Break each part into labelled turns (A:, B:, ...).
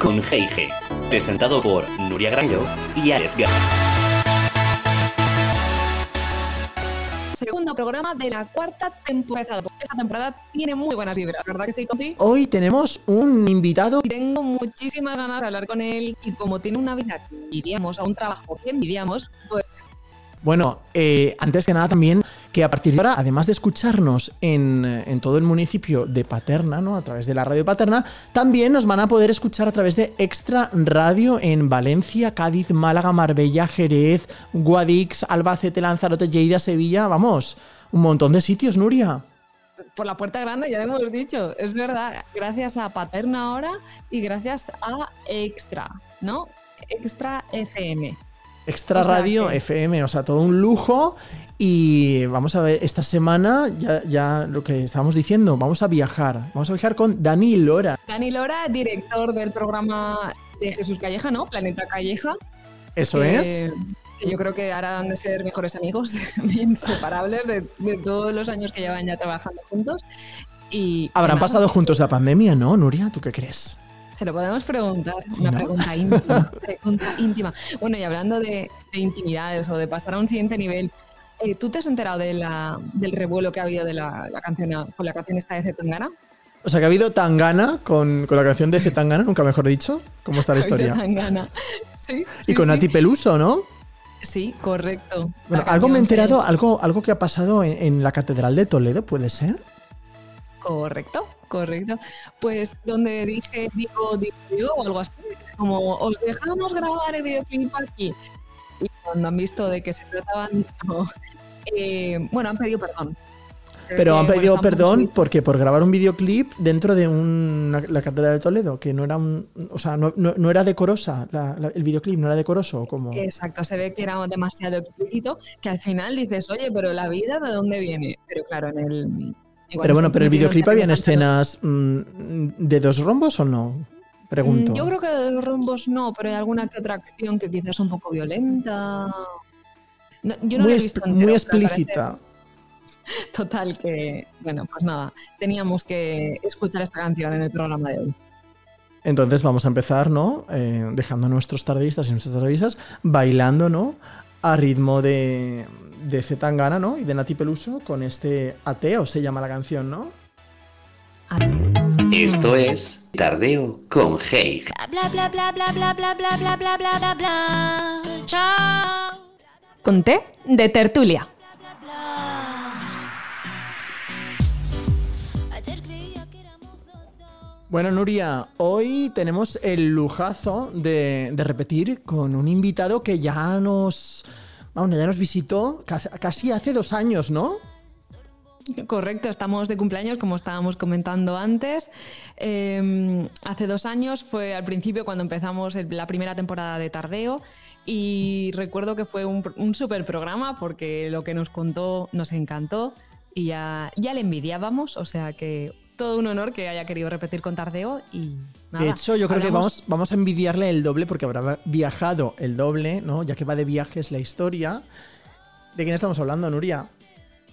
A: Con G&G, presentado por Nuria Granjo y Alex Guerra.
B: Segundo programa de la cuarta temporada. Esta temporada tiene muy buenas vibras, ¿verdad que sí, Conti?
C: Hoy tenemos un invitado.
B: Y tengo muchísimas ganas de hablar con él y como tiene una vida que envidiamos, a un trabajo que envidiamos, pues
C: Bueno, eh, antes que nada también que a partir de ahora, además de escucharnos en, en todo el municipio de Paterna, ¿no? A través de la radio Paterna, también nos van a poder escuchar a través de Extra Radio en Valencia, Cádiz, Málaga, Marbella, Jerez, Guadix, Albacete, Lanzarote, Lleida, Sevilla, vamos, un montón de sitios, Nuria.
B: por la puerta grande, ya lo hemos dicho, es verdad, gracias a Paterna ahora y gracias a Extra, ¿no? Extra FM.
C: Extra
B: O sea
C: Radio
B: que-
C: FM, o sea, todo un lujo. Y vamos a ver, esta semana, ya, ya lo que estábamos diciendo, vamos a viajar. Vamos a viajar con Dani Lora.
B: Dani Lora, director del programa de Jesús Calleja, ¿no? Planeta Calleja.
C: Eso
B: que-
C: es.
B: Que yo creo que ahora han de ser mejores amigos, inseparables de, de todos los años que llevan ya trabajando juntos. Y
C: Habrán
B: nada,
C: pasado juntos la pandemia, ¿no, Nuria? ¿Tú qué crees?
B: Se lo podemos preguntar,
C: Sí,
B: una
C: ¿no?
B: pregunta íntima, pregunta íntima. Bueno, y hablando de, de intimidades o de pasar a un siguiente nivel, eh, ¿tú te has enterado de la- del revuelo que ha habido de la, la canción, con la canción esta de Zetangana?
C: O sea, que ha habido Tangana con, con la canción de Zetangana, nunca mejor dicho. ¿Cómo está la historia?
B: Zetangana. Sí, sí,
C: Y con
B: sí.
C: Nati Peluso, ¿no?
B: Sí, correcto.
C: Bueno, algo me he enterado, algo, algo que ha pasado en, en la Catedral de Toledo, ¿puede ser?
B: Correcto, correcto. Pues donde dije, digo, digo yo o algo así, es como, os dejamos grabar el videoclip aquí. Y cuando han visto de que se trataba de esto, eh, bueno, han pedido perdón.
C: Pero han pedido perdón porque por grabar un videoclip dentro de una- la Catedral de Toledo, que no era un, o sea, no, no- no era decorosa, la- la- el videoclip no era decoroso, como...
B: Exacto, se ve que era demasiado explícito, que al final dices, oye, pero la vida de dónde viene. Pero claro, en el. Igual
C: Pero bueno, pero el videoclip habían escenas mm, de dos rombos o no? Pregunto.
B: Mm, Yo creo que de rombos no, pero hay alguna que otra acción que quizás es un poco violenta. No, yo no
C: muy,
B: he visto
C: muy
B: entero,
C: explícita.
B: parece Total, que, bueno, pues nada, teníamos que escuchar esta canción en el programa de hoy.
C: Entonces vamos a empezar, ¿no? Eh, dejando a nuestros tardistas y nuestras tardistas bailando, ¿no? A ritmo de, de Zetangana, ¿no? Y de Nati Peluso con este Ateo, se llama la canción, ¿no?
A: Esto es Tardeo con Heig.
D: Bla bla bla bla bla bla bla bla bla bla bla bla. Chao.
B: Con té de tertulia.
C: Bueno, Nuria, hoy tenemos el lujazo de, de repetir con un invitado que ya nos, vamos, ya nos visitó casi, hace dos años, ¿no?
B: Correcto, estamos de cumpleaños, como estábamos comentando antes. Eh, hace dos años fue al principio cuando empezamos la primera temporada de Tardeo y recuerdo que fue un, un super programa porque lo que nos contó nos encantó y ya, ya le envidiábamos, o sea que todo un honor que haya querido repetir con Tardeo y nada,
C: de hecho, yo creo que vamos, vamos a envidiarle el doble porque habrá viajado el doble, ¿no? Ya que va de viajes la historia. ¿De quién estamos hablando, Nuria?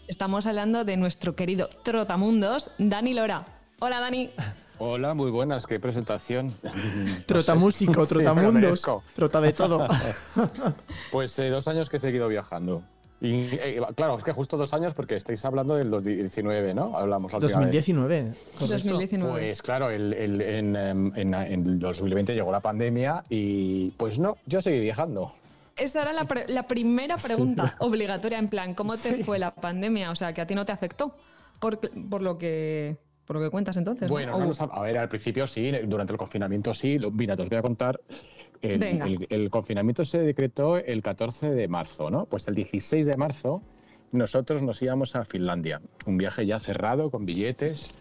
B: Estamos hablando de nuestro querido Trotamundos, Dani Lora. Hola Dani.
E: Hola, muy buenas, qué presentación.
C: Trotamúsico, trotamundos,
E: merezco.
C: trota de todo.
E: Pues eh, dos años que he seguido viajando. Y eh, claro, es que justo dos años porque estáis hablando del 2019, ¿no? Hablamos la última vez.
C: 2019, correcto.
B: 2019.
E: Pues claro, el- el- en, em, en, en 2020 llegó la pandemia y pues no, yo seguí viajando.
B: Esa era la, pre- la primera pregunta obligatoria, en plan, ¿cómo te fue la pandemia? O sea, que a ti no te afectó, por, por lo que por lo que cuentas entonces. ¿no?
E: Bueno, no nos ha- a ver, al principio sí, durante el confinamiento sí. Lo- Mira, te os voy a contar. El,
B: Venga.
E: el- el confinamiento se decretó el 14 de marzo, ¿no? Pues el 16 de marzo nosotros nos íbamos a Finlandia. Un viaje ya cerrado, con billetes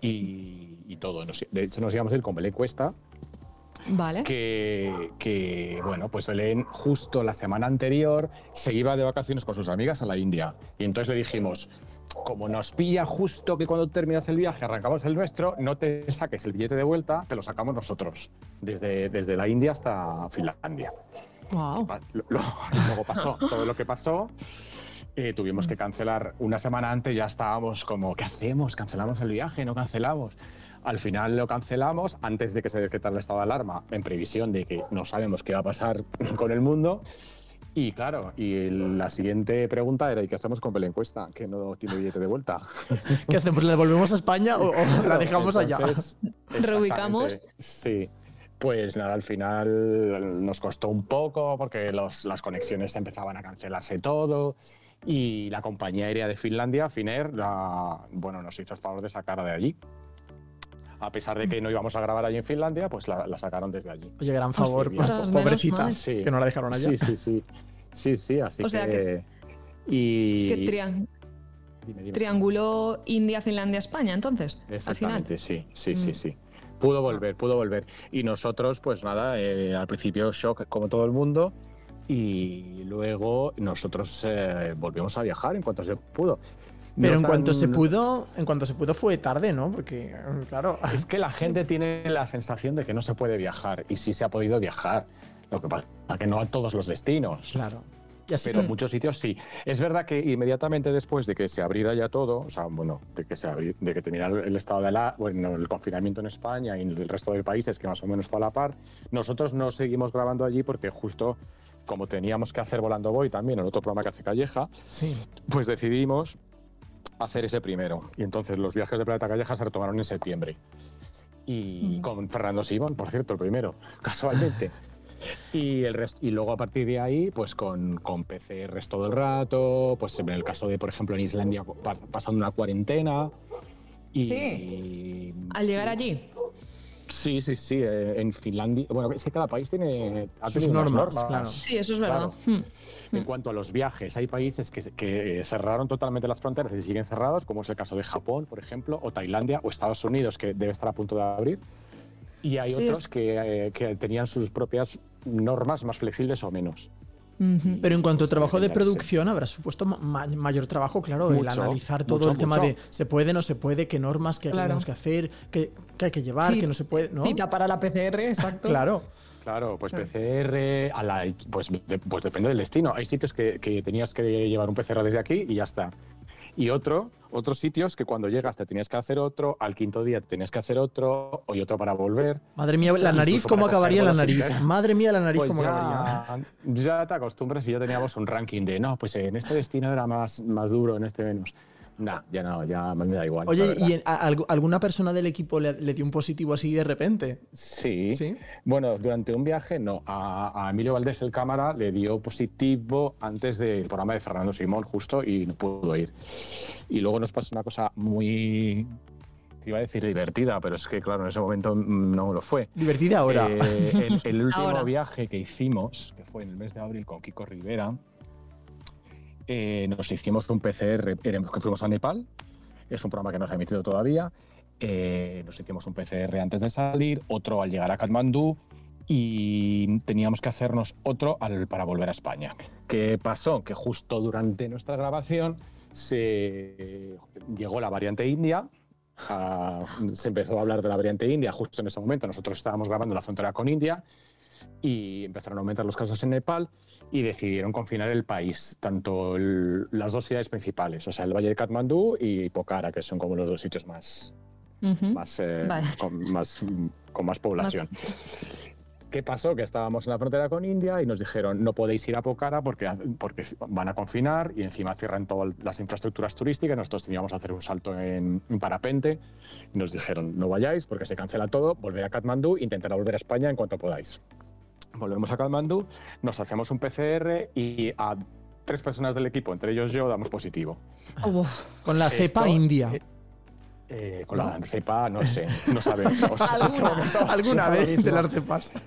E: y, y todo. Nos- de hecho, nos íbamos a ir con Belén Cuesta,
B: Vale.
E: que, que, bueno, pues Belén justo la semana anterior se iba de vacaciones con sus amigas a la India. Y entonces le dijimos, como nos pilla justo que cuando terminas el viaje arrancamos el nuestro, no te saques el billete de vuelta, te lo sacamos nosotros, desde, desde la India hasta Finlandia.
B: Wow.
E: Lo- lo- luego pasó todo lo que pasó. eh, tuvimos que cancelar una semana antes, ya estábamos como, ¿qué hacemos? ¿Cancelamos el viaje? ¿No cancelamos? Al final lo cancelamos antes de que se decretara el estado de alarma, en previsión de que no sabemos qué va a pasar con el mundo. Y claro, y la siguiente pregunta era, ¿y qué hacemos con la encuesta? Que no tiene billete de vuelta.
C: ¿Qué hacemos? ¿Le devolvemos a España o, o la dejamos allá?
B: Reubicamos.
E: Sí. Pues nada, al final nos costó un poco porque los- las conexiones empezaban a cancelarse todo y la compañía aérea de Finlandia, Finnair, la- bueno, nos hizo el favor de sacar de allí. A pesar de que no íbamos a grabar allí en Finlandia, pues la, la sacaron desde allí.
C: Oye, gran favor,
E: sí,
C: pues,
B: mal.
E: Sí.
C: que no la dejaron allá.
E: Sí, sí, sí. Sí, sí, así
B: O sea
E: que... Y...
B: Que trian-
E: Dime, dime.
B: trianguló India, Finlandia, España, entonces, al final.
E: Exactamente, sí, sí, sí,
B: Mm.
E: sí. Pudo volver, pudo volver. Y nosotros, pues nada, eh, al principio shock como todo el mundo y luego nosotros eh, volvimos a viajar en cuanto se pudo.
C: Pero
E: No
C: en cuanto
E: tan-
C: se pudo, en cuanto se pudo fue tarde, ¿no? Porque, claro,
E: Es que la gente tiene la sensación de que no se puede viajar y sí se ha podido viajar. Lo que pasa es que no a todos los destinos.
C: claro.
E: Pero en muchos sitios sí. Es verdad que inmediatamente después de que se abriera ya todo, o sea, bueno, de que, se abri- de que terminara el estado de la, bueno, el confinamiento en España y en el resto de países, que más o menos fue a la par, nosotros no seguimos grabando allí porque justo como teníamos que hacer Volando Voy también, el otro programa que hace Calleja,
C: Sí.
E: pues decidimos hacer ese primero. Y entonces los viajes de Planeta Calleja se retomaron en septiembre. Y
B: Mm.
E: con Fernando Simón, por cierto, el primero, casualmente. Y, el resto, y luego a partir de ahí, pues con, con PCRs todo el rato, pues en el caso de, por ejemplo, en Islandia pa- pasando una cuarentena. Y,
B: Sí. Al llegar
E: sí.
B: allí.
E: Sí, sí, sí. eh, En Finlandia. Bueno, es que cada país tiene ha
C: Sus normas, claro.
B: Sí, eso es verdad.
E: Claro.
B: Hmm.
E: En cuanto a los viajes, hay países que, que cerraron totalmente las fronteras y siguen cerrados, como es el caso de Japón, por ejemplo, o Tailandia, o Estados Unidos, que debe estar a punto de abrir. Y hay
B: Sí,
E: otros
B: es-
E: que, eh, que tenían sus propias normas más flexibles o menos.
C: Pero en cuanto a trabajo de producción, habrá supuesto ma- mayor trabajo, claro, el analizar todo
E: mucho,
C: el tema
E: mucho.
C: de se puede, no se puede, qué normas, qué
B: Claro.
C: tenemos que hacer, qué, qué hay que llevar,
B: Sí,
C: qué no se puede, ¿no?
B: Cita para la PCR, exacto.
C: Claro.
E: Claro, pues. PCR, a la- pues, de- pues depende del destino. Hay sitios que, que tenías que llevar un PCR desde aquí y ya está. Y otro, otros sitios que cuando llegas te tenías que hacer otro, al quinto día te tenías que hacer otro, y otro para volver.
C: Madre mía, la nariz, ¿cómo acabaría la nariz? Madre mía, la nariz,
E: Pues
C: ¿cómo acabaría?
E: ya, ya te acostumbras y ya teníamos un ranking de, no, pues en este destino era más, más duro, en este menos. Nah, ya no, ya me da igual.
C: Oye. ¿y en- a- algu- alguna persona del equipo le, le dio un positivo así de repente?
E: Sí.
C: ¿Sí?
E: Bueno, durante un viaje, no. A, a Emilio Valdés, el cámara, le dio positivo antes del programa de Fernando Simón, justo, y no pudo ir. Y luego nos pasó una cosa muy. Te iba a decir divertida, pero es que, claro, en ese momento no lo fue.
C: Divertida ahora.
E: Eh, el, el último
B: Ahora.
E: viaje que hicimos, que fue en el mes de abril con Kiko Rivera, eh, nos hicimos un PCR, éramos- que fuimos a Nepal, es un programa que no se ha emitido todavía, eh, nos hicimos un PCR antes de salir, otro al llegar a Katmandú y teníamos que hacernos otro al- para volver a España. ¿Qué pasó? Que justo durante nuestra grabación se llegó la variante india, ah, se empezó a hablar de la variante india justo en ese momento. Nosotros estábamos grabando la frontera con India y empezaron a aumentar los casos en Nepal y decidieron confinar el país, tanto el- las dos ciudades principales, o sea, el Valle de Katmandú y Pokhara, que son como los dos sitios más, eh,
B: Vale.
E: con, más, con más población. ¿Qué pasó? Que estábamos en la frontera con India y nos dijeron no podéis ir a Pokhara porque, porque van a confinar y encima cierran todas las infraestructuras turísticas. Nosotros teníamos que hacer un salto en, en parapente y nos dijeron no vayáis porque se cancela todo, volver a Katmandú, intentar volver a España en cuanto podáis. Volvemos a Katmandú, nos hacemos un PCR y a tres personas del equipo, entre ellos yo, damos positivo.
C: Con la cepa
E: Esto,
C: india.
E: eh, eh, con la cepa, no sé, no sabemos.
B: Alguna.
C: Vez arte pasa.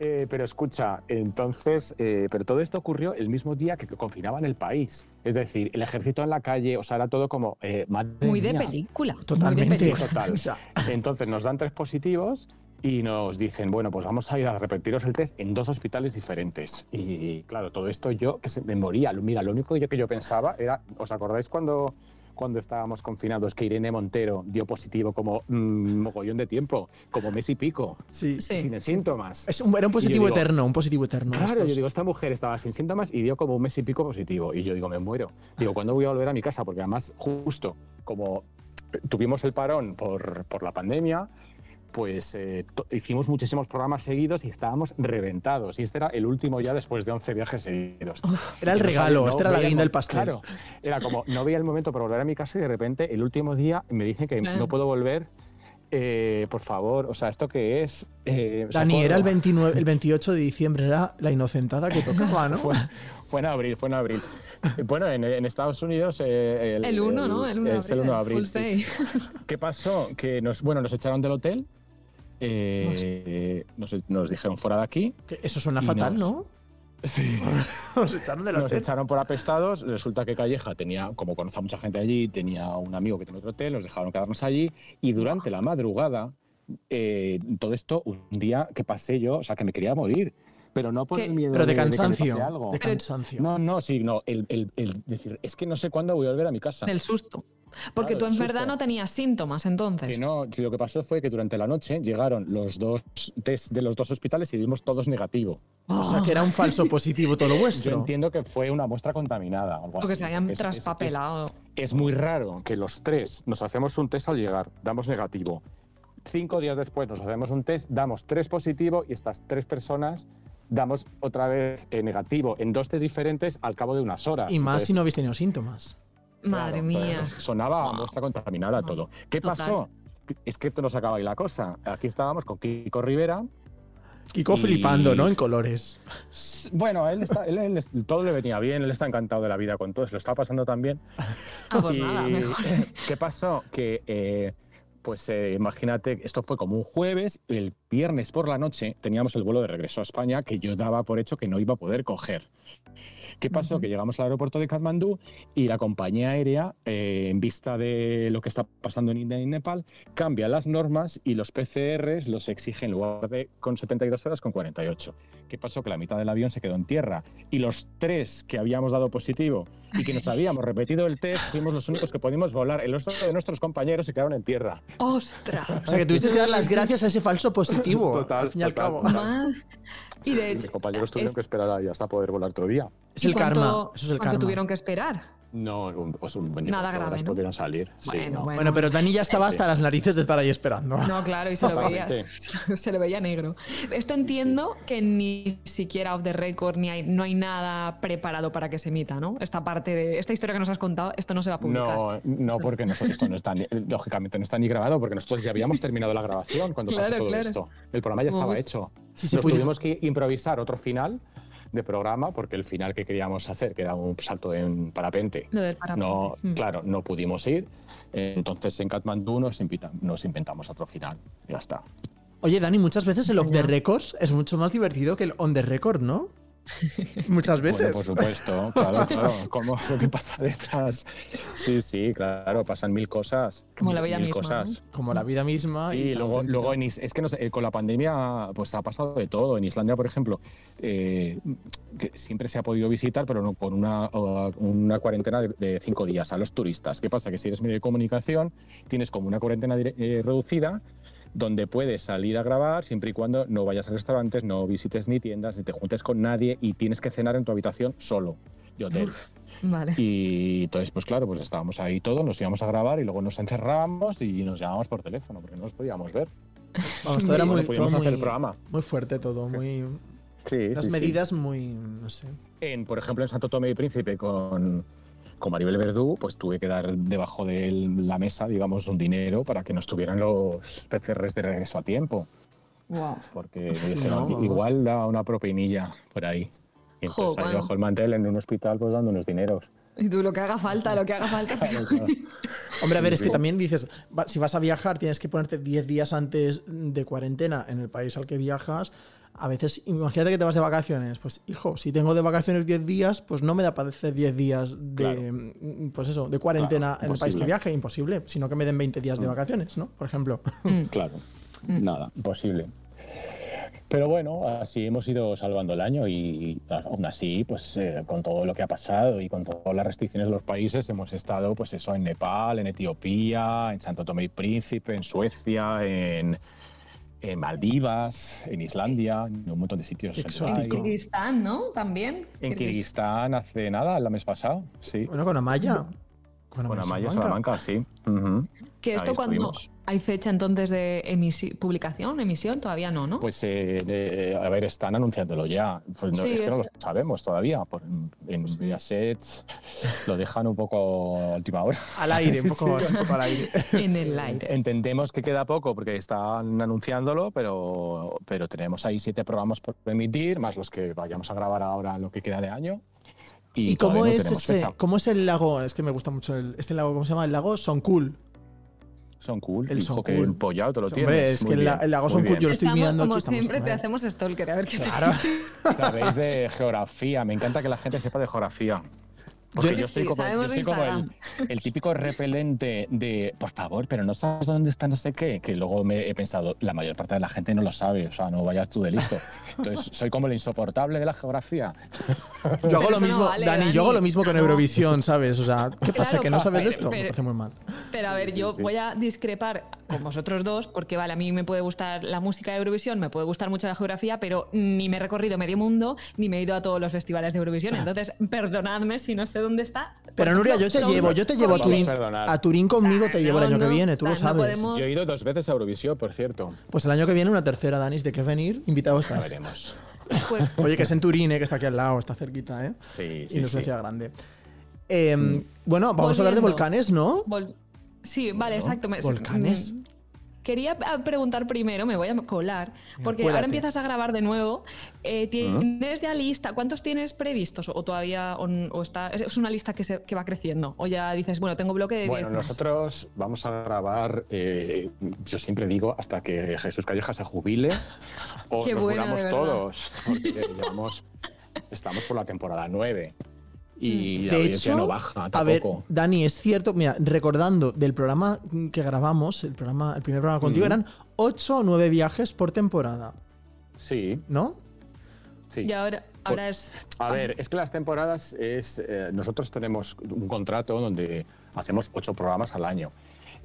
E: Eh, pero escucha, entonces, eh, pero todo esto ocurrió el mismo día que confinaban el país. Es decir, el ejército en la calle, o sea, era todo como. eh, madre
B: Muy de
E: mía.
B: película.
C: Totalmente.
B: Muy de
E: Sí,
B: película.
E: total. Entonces nos dan tres positivos y nos dicen, bueno, pues vamos a ir a repetiros el test en dos hospitales diferentes. Y claro, todo esto yo que se me moría. Mira, lo único que yo, que yo pensaba era, ¿os acordáis cuando, cuando estábamos confinados que Irene Montero dio positivo como mm, mogollón de tiempo, como mes y pico,
C: Sí.
B: Sí.
E: sin síntomas.
C: Es un, era un positivo
E: digo-
C: eterno, un positivo eterno.
E: Claro,
C: estos.
E: yo digo, esta mujer estaba sin síntomas y dio como un mes y pico positivo. Y yo digo, me muero. Digo, ¿cuándo voy a volver a mi casa? Porque además, justo como tuvimos el parón por, por la pandemia, pues eh, hicimos muchísimos programas seguidos y estábamos reventados. Y este era el último ya después de 11 viajes seguidos.
C: Era el
E: no
C: regalo,
E: sabía-
C: este era la guinda del pastel.
E: Claro, era como, no veía el momento para volver a mi casa y de repente el último día me dicen que
B: Claro.
E: no puedo volver. Eh, por favor, o sea, ¿esto qué es? Eh,
C: Dani,
E: socorro.
C: era el, 29, el 28 de diciembre, era la inocentada que tocaba, ¿no?
E: Fue, fue en abril, fue en abril. Bueno, en, en Estados Unidos eh,
B: El 1, ¿no? El 1 de
E: es el
B: abril.
E: 1 de abril.
B: Full
E: sí. ¿Qué pasó? Que nos, bueno, nos echaron del hotel, eh, nos, nos dijeron fuera de aquí,
C: Eso suena fatal,
E: nos-
C: ¿no? Nos echaron del
E: nos
C: hotel.
E: echaron por apestados. Resulta que Calleja tenía, como conoce a mucha gente allí, tenía un amigo que tenía otro hotel, nos dejaron quedarnos allí y durante la madrugada, eh, todo esto, un día que pasé yo, o sea, que me quería morir. Pero no por
B: ¿Qué?
E: el miedo
C: Pero de
E: que me pase
C: cansancio.
E: algo.
C: De cansancio.
E: No, no, sí, no. El, el- el decir, es que no sé cuándo voy a volver a mi casa.
B: Del susto. Porque
E: Claro,
B: tú en verdad no tenías síntomas entonces.
E: Que no, que lo que pasó fue que durante la noche llegaron los dos test de los dos hospitales y dimos todos negativo.
C: O sea, que era un falso positivo todo lo
E: Yo
C: vuestro.
E: entiendo que fue una muestra contaminada. o Algo
B: O que
E: así,
B: se hayan
E: es- es-
B: traspapelado.
E: Es, es muy raro que los tres nos hacemos un test al llegar, damos negativo. Cinco días después nos hacemos un test, damos tres positivo y estas tres personas damos otra vez eh, negativo en dos test diferentes al cabo de unas horas.
C: Y más
E: Entonces,
C: si no habéis tenido síntomas.
B: Madre
E: Claro,
B: mía.
E: pues sonaba
B: Wow.
E: muestra contaminada todo. ¿Qué
B: Total.
E: pasó? Es que no se acaba ahí la cosa. Aquí estábamos con Kiko Rivera.
C: Kiko
E: Y-
C: flipando, ¿no? En colores.
E: Bueno, él, está, él- él- todo le venía bien, él está encantado de la vida con todo, se lo está pasando también.
B: Ah, pues
E: Y,
B: nada, mejor.
E: ¿Qué pasó? Que, eh, pues eh, imagínate, esto fue como un jueves, el viernes por la noche teníamos el vuelo de regreso a España que yo daba por hecho que no iba a poder coger. ¿Qué pasó? Que llegamos al aeropuerto de Katmandú y la compañía aérea, eh, en vista de lo que está pasando en India y Nepal, cambia las normas y los PCRs los exige en lugar de con 72 horas con 48. ¿Qué pasó? Que la mitad del avión se quedó en tierra y los tres que habíamos dado positivo y que nos habíamos repetido el test fuimos los únicos que pudimos volar. El resto de nuestros compañeros se quedaron en tierra.
B: ¡Ostras!
C: O sea, que tuviste que dar las gracias a ese falso positivo.
E: Total,
C: al fin y al cabo.
E: total.
B: Madre. Y de
E: Mis
B: hecho,
E: compañeros tuvieron
B: es-
E: que esperar ahí hasta poder volar otro día.
C: Es
B: ¿y
C: el
B: cuánto-
C: karma. Eso es el
B: cuánto
C: karma.
B: tuvieron que esperar?
E: No, un- pues un 24
B: Nada grave,
E: horas
B: ¿no?
E: pudieron salir. Sí,
B: Bueno,
E: no.
B: bueno.
C: Bueno, pero Dani ya estaba hasta las narices de estar ahí esperando.
B: No, claro, y se lo veía, se le veía negro. Esto entiendo que ni siquiera off the record ni hay, no hay nada preparado para que se emita, ¿no? Esta parte de esta historia que nos has contado, esto no se va a publicar.
E: No, no, porque nosotros, esto no está, ni- lógicamente no está ni grabado, porque nosotros ya habíamos terminado la grabación cuando
B: Claro,
E: pasó todo
B: claro.
E: esto. El programa ya estaba
B: Uy.
E: hecho.
C: Sí, sí,
E: Nos
C: pues-
E: tuvimos que improvisar otro final de programa, porque el final que queríamos hacer, que era un salto en parapente,
B: Lo del parapente.
E: no,
B: Mm.
E: claro, no pudimos ir. Entonces en Katmandú nos, invita- nos inventamos otro final. Ya está.
C: Oye, Dani, muchas veces el off the records es mucho más divertido que el on the record, ¿no? Muchas
E: Bueno,
C: veces.
E: por supuesto, claro, claro. Como lo que pasa detrás. Sí, sí, claro, pasan mil cosas.
B: Como la vida
E: mil
B: misma,
E: cosas.
C: Como la vida misma.
E: Sí,
C: y
E: luego, luego en Is- es que no sé, eh, con la pandemia pues ha pasado de todo. En Islandia, por ejemplo, eh, que siempre se ha podido visitar, pero no con una, o- una cuarentena de, de cinco días a los turistas. ¿Qué pasa? Que si eres medio de comunicación, tienes como una cuarentena eh, reducida donde puedes salir a grabar siempre y cuando no vayas a restaurantes, no visites ni tiendas, ni te juntes con nadie y tienes que cenar en tu habitación solo de hotel.
B: Vale.
E: Y entonces, pues claro, pues estábamos ahí todos, nos íbamos a grabar y luego nos encerrábamos y nos llamábamos por teléfono porque no nos podíamos ver.
C: Vamos, todo era
E: No
C: muy,
E: podíamos
C: todo
E: hacer
C: muy-
E: el programa.
C: muy fuerte todo, muy.
E: Sí,
C: Las
E: sí, sí.
C: medidas muy. no sé.
E: En, por ejemplo, en Santo Tomé y Príncipe con, con Maribel Verdú, pues tuve que dar debajo de la mesa, digamos, un dinero para que nos tuvieran los PCRs de regreso a tiempo.
B: Wow.
E: Porque me
C: Sí,
E: dijeron,
C: no,
E: igual da una propinilla por ahí. Y
B: Jo,
E: entonces ahí
B: bueno.
E: bajo el mantel en un hospital pues dando unos dineros.
B: Y tú lo que haga falta, lo que haga falta. pero-
C: Hombre, a ver,
E: Sí,
C: es que
E: sí.
C: también dices, si vas a viajar, tienes que ponerte 10 días antes de cuarentena en el país al que viajas. A veces, imagínate que te vas de vacaciones. Pues, hijo, si tengo de vacaciones 10 días, pues no me da para hacer 10 días de,
E: Claro.
C: mm, pues eso, de cuarentena
E: Claro,
C: en el país que viaje. Imposible, sino que me den 20 días de vacaciones, ¿no? Por ejemplo.
B: Mm.
E: Claro, nada, imposible. Pero bueno, así hemos ido salvando el año y aún así, pues eh, con todo lo que ha pasado y con todas las restricciones de los países, hemos estado, pues eso, en Nepal, en Etiopía, en Santo Tomé y Príncipe, en Suecia, en, en Maldivas, en Islandia, en un montón de sitios. en.
B: Kirguistán, ¿no? También.
E: En Kirguistán hace nada, el mes pasado, sí.
C: Bueno, con Amaya. Con
E: Con Amaya
C: Salamanca.
E: Salamanca, sí. Ujú.
B: Que esto
E: Ahí
B: cuando
E: estuvimos.
B: hay fecha entonces de emisi- publicación, emisión, todavía no, ¿no?
E: Pues, eh, eh, a ver, están anunciándolo ya. Pues no,
B: Sí,
E: es que no lo sabemos todavía. Por- en Mediaset lo dejan un poco a última hora.
C: Al aire, un poco, un poco al aire.
B: en el aire.
E: Entendemos que queda poco porque están anunciándolo, pero, pero tenemos ahí siete programas por emitir, más los que vayamos a grabar ahora lo que queda de año. Y,
C: ¿Y cómo
E: no
C: es
E: tenemos
C: ese, cómo es el lago? Es que me gusta mucho el, este lago, ¿cómo se llama? El lago Son Cool.
E: Son cool.
C: El
E: Hijo,
C: Son
E: que
C: Cool.
E: empollado te lo
C: Hombre,
E: tienes.
C: es que
E: Muy
C: el, la-
E: bien,
C: el lago
E: muy
C: Son Cool, yo lo estoy
B: Estamos,
C: mirando
B: como
C: aquí. estamos-
B: siempre, te hacemos stalker, a ver qué te
C: Claro.
E: Sabéis de geografía. Me encanta que la gente sepa de geografía. Porque
C: Yo-
E: yo, soy
B: Sí,
E: como, yo soy como el, el típico repelente de, por favor, pero no sabes dónde está no sé qué, que luego me he pensado, la mayor parte de la gente no lo sabe, o sea, no vayas tú de listo. Entonces, soy como el insoportable de la geografía.
C: Yo hago lo
B: eso no
C: mismo,
B: vale,
C: Dani,
B: Dani.
C: yo hago lo mismo con
B: No.
C: Eurovisión, ¿sabes? O sea, ¿qué pasa?
B: Claro,
C: ¿Que no sabes
B: pero-
C: esto? Me
B: pero-
C: parece muy mal.
B: Pero a ver, yo
E: sí.
B: voy a discrepar con vosotros dos, porque vale, a mí me puede gustar la música de Eurovisión, me puede gustar mucho la geografía, pero ni me he recorrido medio mundo, ni me he ido a todos los festivales de Eurovisión. Entonces, perdonadme si no sé dónde está.
C: Pero Nuria, yo te llevo, yo te llevo a Turín.
E: a
C: Turín conmigo te llevo el
B: No,
C: año que viene, tú lo
B: no
C: sabes.
B: podemos-
E: Yo he ido dos veces a Eurovisión, por cierto.
C: Pues el año que viene una tercera, Danis, ¿de qué venir? Invitado
E: Ya
C: estás.
E: veremos.
B: pues,
C: Oye, que es en Turín, eh, que está aquí al lado, está cerquita, ¿eh?
E: Sí,
C: y
E: sí,
C: no es
E: sí.
C: una ciudad grande. Eh, Bueno, vamos a hablar de volcanes, ¿no?
B: vol- sí, vale, exacto.
C: volcanes.
B: mm, Quería ah, preguntar primero, me voy a colar, porque ahora empiezas a grabar de nuevo. Eh, ¿Tienes ya lista? ¿Cuántos tienes previstos? ¿O todavía o, o está, es una lista que, se, que va creciendo? ¿O ya dices, bueno, tengo bloque de 10
E: Bueno,
B: más?
E: nosotros vamos a grabar, eh, yo siempre digo, hasta que Jesús Calleja se jubile o
B: Qué
E: nos
B: bueno,
E: todos, porque llevamos, estamos por la temporada 9 y la
C: De
E: audiencia
C: hecho,
E: no baja
C: a ver,
E: tampoco.
C: Dani, es cierto, mira, recordando del programa que grabamos, el, programa, el primer programa contigo, eran 8 o 9 viajes por temporada,
E: Sí,
C: ¿no?
E: sí.
B: Y ahora, ahora es.
E: A ver, es que las temporadas es. eh, nosotros tenemos un contrato donde hacemos ocho programas al año.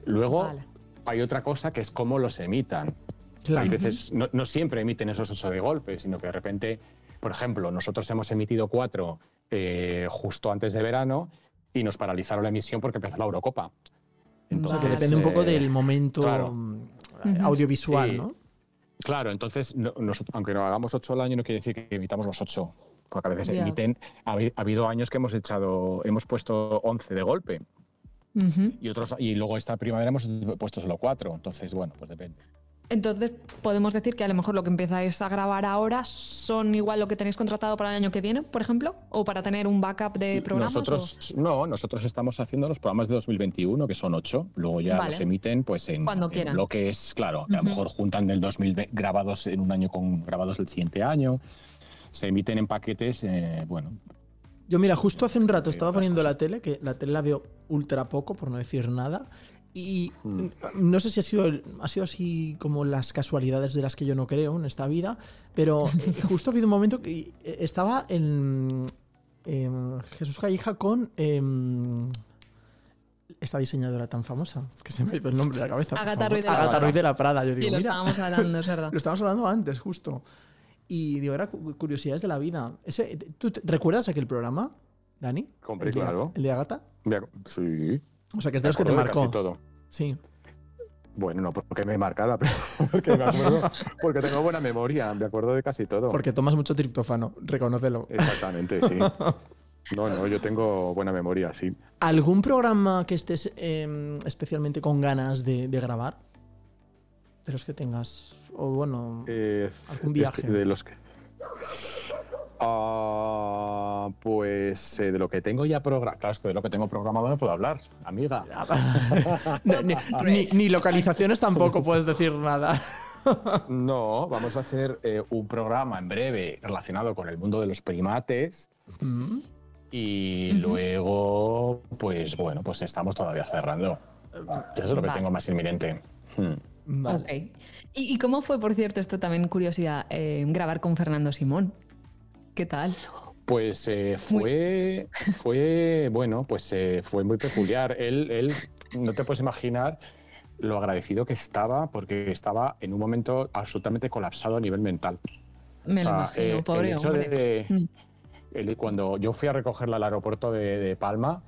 E: Luego
B: Vale.
E: hay otra cosa que es cómo los emitan.
C: Claro.
E: Hay veces, no, no siempre emiten esos ocho de golpe, sino que de repente, por ejemplo, nosotros hemos emitido cuatro eh, justo antes de verano y nos paralizaron la emisión porque empezó la Eurocopa.
C: O sea, que
B: Entonces,
C: depende un poco del momento
E: claro.
C: mm, audiovisual,
E: Sí.
C: ¿no?
E: Claro, entonces, no- nos- aunque no hagamos ocho al año, no quiere decir que emitamos los ocho. Porque a veces
B: Ya.
E: emiten. Ha, habi- ha habido años que hemos echado, hemos puesto 11 de golpe. Y, otros, y luego esta primavera hemos puesto solo cuatro. Entonces, bueno, pues depende.
B: Entonces, podemos decir que a lo mejor lo que empezáis a grabar ahora son igual lo que tenéis contratado para el año que viene, por ejemplo, o para tener un backup de programas. o-
E: Nosotros, no, nosotros estamos haciendo los programas de 2021, que son ocho. Luego ya
B: Vale.
E: los emiten pues en,
B: Cuando
E: en bloques, claro. A lo mejor juntan del 2020 grabados en un año con grabados del siguiente año. Se emiten en paquetes, eh, bueno,
C: Yo, mira, justo hace un rato
E: Sí,
C: estaba poniendo la tele, que la tele la veo ultra poco, por no decir nada. Y
E: Hmm.
C: no sé si ha sido, ha sido así como las casualidades de las que yo no creo en esta vida, pero eh, justo ha habido un momento que eh, estaba en em, Jesús Calleja con em, esta diseñadora tan famosa, que se me ha ido el nombre de la cabeza.
B: Agatha. Ruiz de la
C: Agatha
E: Prada.
C: Ruiz de la Prada. Yo
B: Sí,
C: digo,
B: lo
C: mira,
B: estábamos hablando, es verdad.
C: lo estábamos hablando antes, justo. Y digo, era cu- curiosidades de la vida. Ese, ¿Tú te- recuerdas aquel programa, Dani?
E: Hombre,
C: el de,
E: claro.
C: El de Agatha.
E: sí.
C: O sea, que es de los que te marcó.
E: casi todo.
C: Sí.
E: Bueno, no porque me he marcada, pero porque me acuerdo, porque tengo buena memoria, me acuerdo de casi todo.
C: Porque tomas mucho triptófano, reconócelo.
E: Exactamente, sí. No, no, yo tengo buena memoria, sí.
C: ¿Algún programa que estés eh, especialmente con ganas de, de grabar? De los que tengas. O bueno.
E: Eh,
C: ¿Algún viaje?
E: de los que. Ah, pues eh, de lo que tengo ya programado. Claro, es que de lo que tengo programado no puedo hablar, amiga.
C: ni, ni- ni localizaciones tampoco puedes decir nada.
E: No, vamos a hacer eh, un programa en breve relacionado con el mundo de los primates.
C: Mm.
E: Y luego, pues bueno, pues estamos todavía cerrando. Eso es lo que
B: Vale.
E: tengo más inminente. Hmm.
C: Vale.
B: Ok. ¿Y, y cómo fue, por cierto, esto también curiosidad, eh, grabar con Fernando Simón? ¿Qué tal?
E: Pues eh, fue, fue, bueno, pues eh, fue muy peculiar. Él, él, no te puedes imaginar lo agradecido que estaba porque estaba en un momento absolutamente colapsado a nivel mental.
B: Me lo
E: O sea,
B: imagino,
E: eh,
B: pobre
E: el hecho
B: hombre.
E: de-
B: Mm.
E: el- cuando yo fui a recogerla al aeropuerto de, de Palma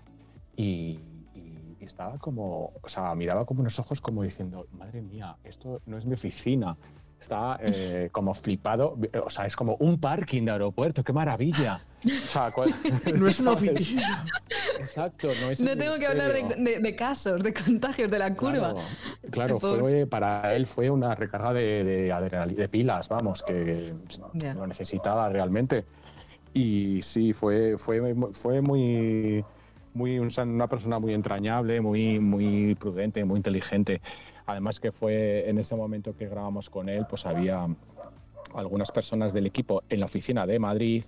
E: y, y estaba como, o sea, miraba como unos ojos como diciendo, madre mía, esto no es mi oficina. Está eh, como flipado, o sea, es como un parking de aeropuerto, qué maravilla. O sea, cual-
C: No es una oficina.
E: Exacto, no es
B: No tengo que hablar de,
E: ministerio.
B: de- de casos, de contagios, de la curva.
E: Claro, claro, fue, para él fue una recarga de, de, de pilas, vamos, que
B: Ya.
E: lo necesitaba realmente. Y sí, fue, fue, fue muy, muy un- una persona muy entrañable, muy, muy prudente, muy inteligente. Además que fue en ese momento que grabamos con él, pues había algunas personas del equipo en la oficina de Madrid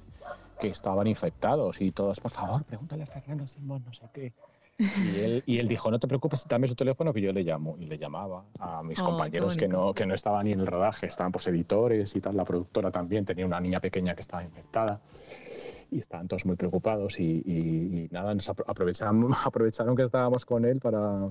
E: que estaban infectados y todos, por favor, pregúntale a Fernando Simón, no sé qué. Y él, y él dijo, no te preocupes, dame su teléfono que yo le llamo. Y le llamaba a mis
B: Oh,
E: compañeros que no, que no estaban ni en el rodaje, estaban pues editores y tal. La productora también tenía una niña pequeña que estaba infectada. Y estaban todos muy preocupados y, y- y nada, nos apro- aprovecharon, aprovecharon que estábamos con él para,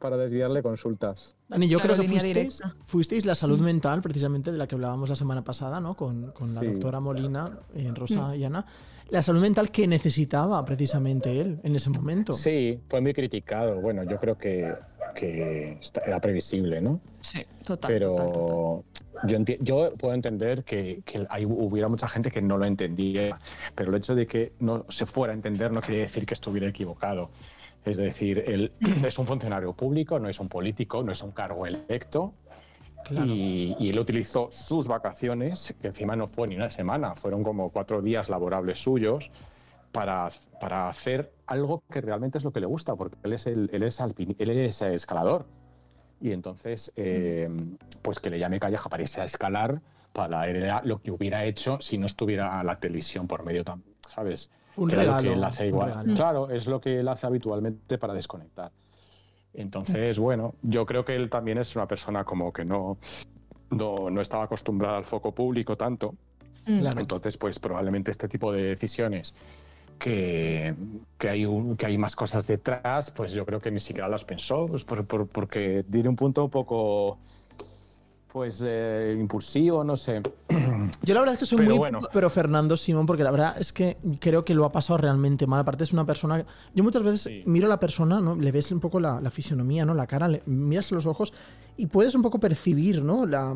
E: para desviarle consultas.
C: Dani, yo
B: Claro,
C: creo que fuisteis, fuisteis la salud mental, precisamente de la que hablábamos la semana pasada, ¿no? Con, con la
E: Sí.
C: doctora Molina, eh, Rosa y Ana. La salud mental que necesitaba precisamente él en ese momento.
E: Sí, fue muy criticado. Bueno, yo creo que, que era previsible, ¿no?
B: Sí, total.
E: pero
B: total, total.
E: Yo, yo puedo entender que, que hay- hubiera mucha gente que no lo entendía, pero el hecho de que no se fuera a entender no quiere decir que estuviera equivocado. Es decir, él es un funcionario público, no es un político, no es un cargo electo.
C: Claro.
E: Y, y él utilizó sus vacaciones, que encima no fue ni una semana, fueron como cuatro días laborables suyos, para, para hacer algo que realmente es lo que le gusta, porque él es, el, él es, alpini- él es escalador. Y entonces, eh, pues que le llame Calleja para irse a escalar, para él era lo que hubiera hecho si no estuviera la televisión por medio, ¿sabes?
C: Un
E: Que era lo que
C: regalo,
E: él hace
C: un
E: igual.
C: regalo.
E: Claro, es lo que él hace habitualmente para desconectar. Entonces, bueno, yo creo que él también es una persona como que no, no, no estaba acostumbrada al foco público tanto.
B: Mm.
C: Claro.
E: Entonces, pues probablemente este tipo de decisiones que, que, hay un- que hay más cosas detrás, pues yo creo que ni siquiera las pensó, pues por- por- porque tiene un punto un poco pues eh, impulsivo, no sé.
C: Yo la verdad es que soy
E: Pero
C: muy
E: bueno.
C: pero Fernando Simón, porque la verdad es que creo que lo ha pasado realmente mal. Aparte es una persona. Yo muchas veces
E: Sí.
C: miro a la persona, ¿no? Le ves un poco la, la fisionomía, ¿no? La cara, le, miras los ojos y puedes un poco percibir, ¿no? La,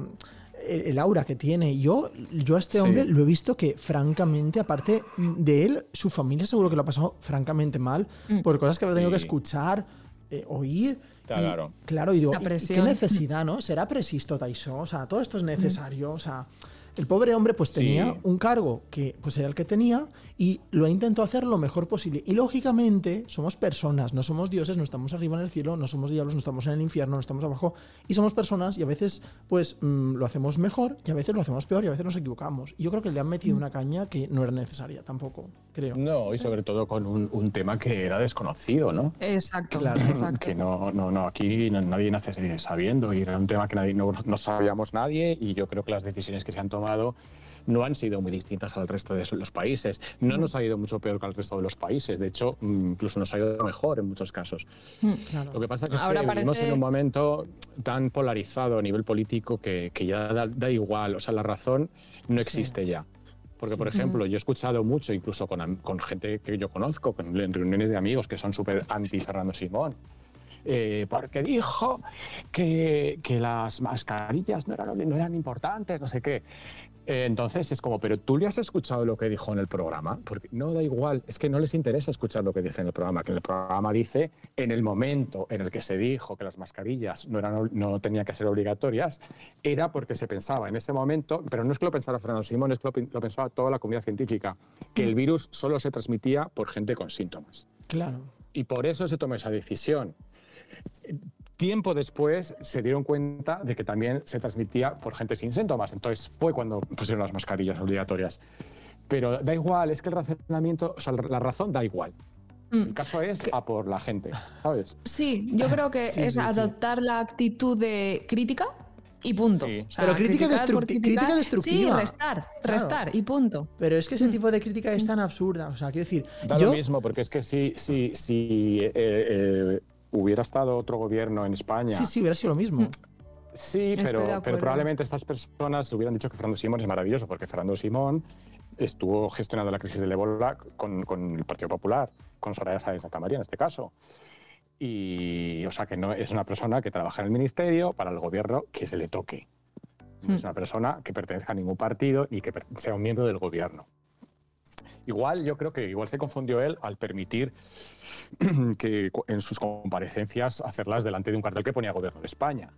C: el, el aura que tiene. Yo, yo a este
E: Sí.
C: hombre lo he visto que, francamente, aparte de él, su familia seguro que lo ha pasado francamente mal por cosas que habrá tenido que
E: Sí.
C: escuchar, eh, oír. Y-
E: Claro.
C: claro, y digo,
B: La
C: ¿y- y ¿qué necesidad, no? ¿Será presisto Taisho? O sea, todo esto es necesario. O sea, el pobre hombre pues
E: Sí.
C: tenía un cargo que pues era el que tenía y lo intentó hacer lo mejor posible. Y lógicamente somos personas, no somos dioses, no estamos arriba en el cielo, no somos diablos, no estamos en el infierno, no estamos abajo. Y somos personas y a veces pues mm, lo hacemos mejor y a veces lo hacemos peor y a veces nos equivocamos. Y yo creo que le han metido una caña que no era necesaria tampoco, creo.
E: No, y sobre todo con un, un tema que era desconocido, ¿no?
B: Exacto,
C: Claro.
B: exacto.
E: Que no, no, no, aquí no- nadie nace sabiendo y era un tema que nadie, no, no sabíamos nadie y yo creo que las decisiones que se han tomado no han sido muy distintas al resto de los países. No nos ha ido mucho peor que al resto de los países, de hecho, mm, incluso nos ha ido mejor en muchos casos.
C: Claro.
E: Lo que pasa que es
B: Ahora
E: que vivimos
B: parece-
E: en un momento tan polarizado a nivel político que, que ya da, da igual, o sea, la razón no existe ya. Porque, por ejemplo, yo he escuchado mucho, incluso con, con gente que yo conozco, con, en reuniones de amigos que son súper anti Fernando Simón, eh, porque dijo que, que las mascarillas no eran, no eran importantes, no sé qué. Eh, entonces es como, pero tú le has escuchado lo que dijo en el programa, porque no da igual, es que no les interesa escuchar lo que dice en el programa, que en el programa dice en el momento en el que se dijo que las mascarillas no, eran, no tenían que ser obligatorias, era porque se pensaba en ese momento, pero no es que lo pensara Fernando Simón, es que lo, pen- lo pensaba toda la comunidad científica, que el virus solo se transmitía por gente con síntomas.
C: Claro.
E: Y por eso se tomó esa decisión. Tiempo después se dieron cuenta de que también se transmitía por gente sin síntomas. Entonces fue cuando pusieron las mascarillas obligatorias. Pero da igual, es que el razonamiento, o sea, la razón da igual.
B: Mm.
E: El caso es
B: Que-
E: a por la gente, ¿sabes?
B: Sí, yo creo que
C: Sí,
B: es
C: sí, sí.
B: adoptar la actitud de crítica y punto.
E: Sí.
C: Pero crítica destructi- crítica destructiva.
B: Sí, restar,
C: Claro.
B: restar y punto.
C: Pero es que ese tipo de crítica es tan absurda. O sea, quiero decir,
E: Da
C: yo.
E: lo mismo, porque es que si, si, si eh, eh, hubiera estado otro gobierno en España.
C: Sí, sí, hubiera sido lo mismo.
E: Sí,
B: Estoy de
E: pero, pero probablemente estas personas hubieran dicho que Fernando Simón es maravilloso, porque Fernando Simón estuvo gestionando la crisis del ébola con, con el Partido Popular, con Soraya Sáenz de Santa María en este caso. Y, o sea, que no es una persona que trabaja en el ministerio para el gobierno que se le toque. No es
B: Hmm.
E: una persona que pertenezca a ningún partido y que sea un miembro del gobierno. Igual, yo creo que igual se confundió él al permitir que en sus comparecencias hacerlas delante de un cartel que ponía Gobierno de España.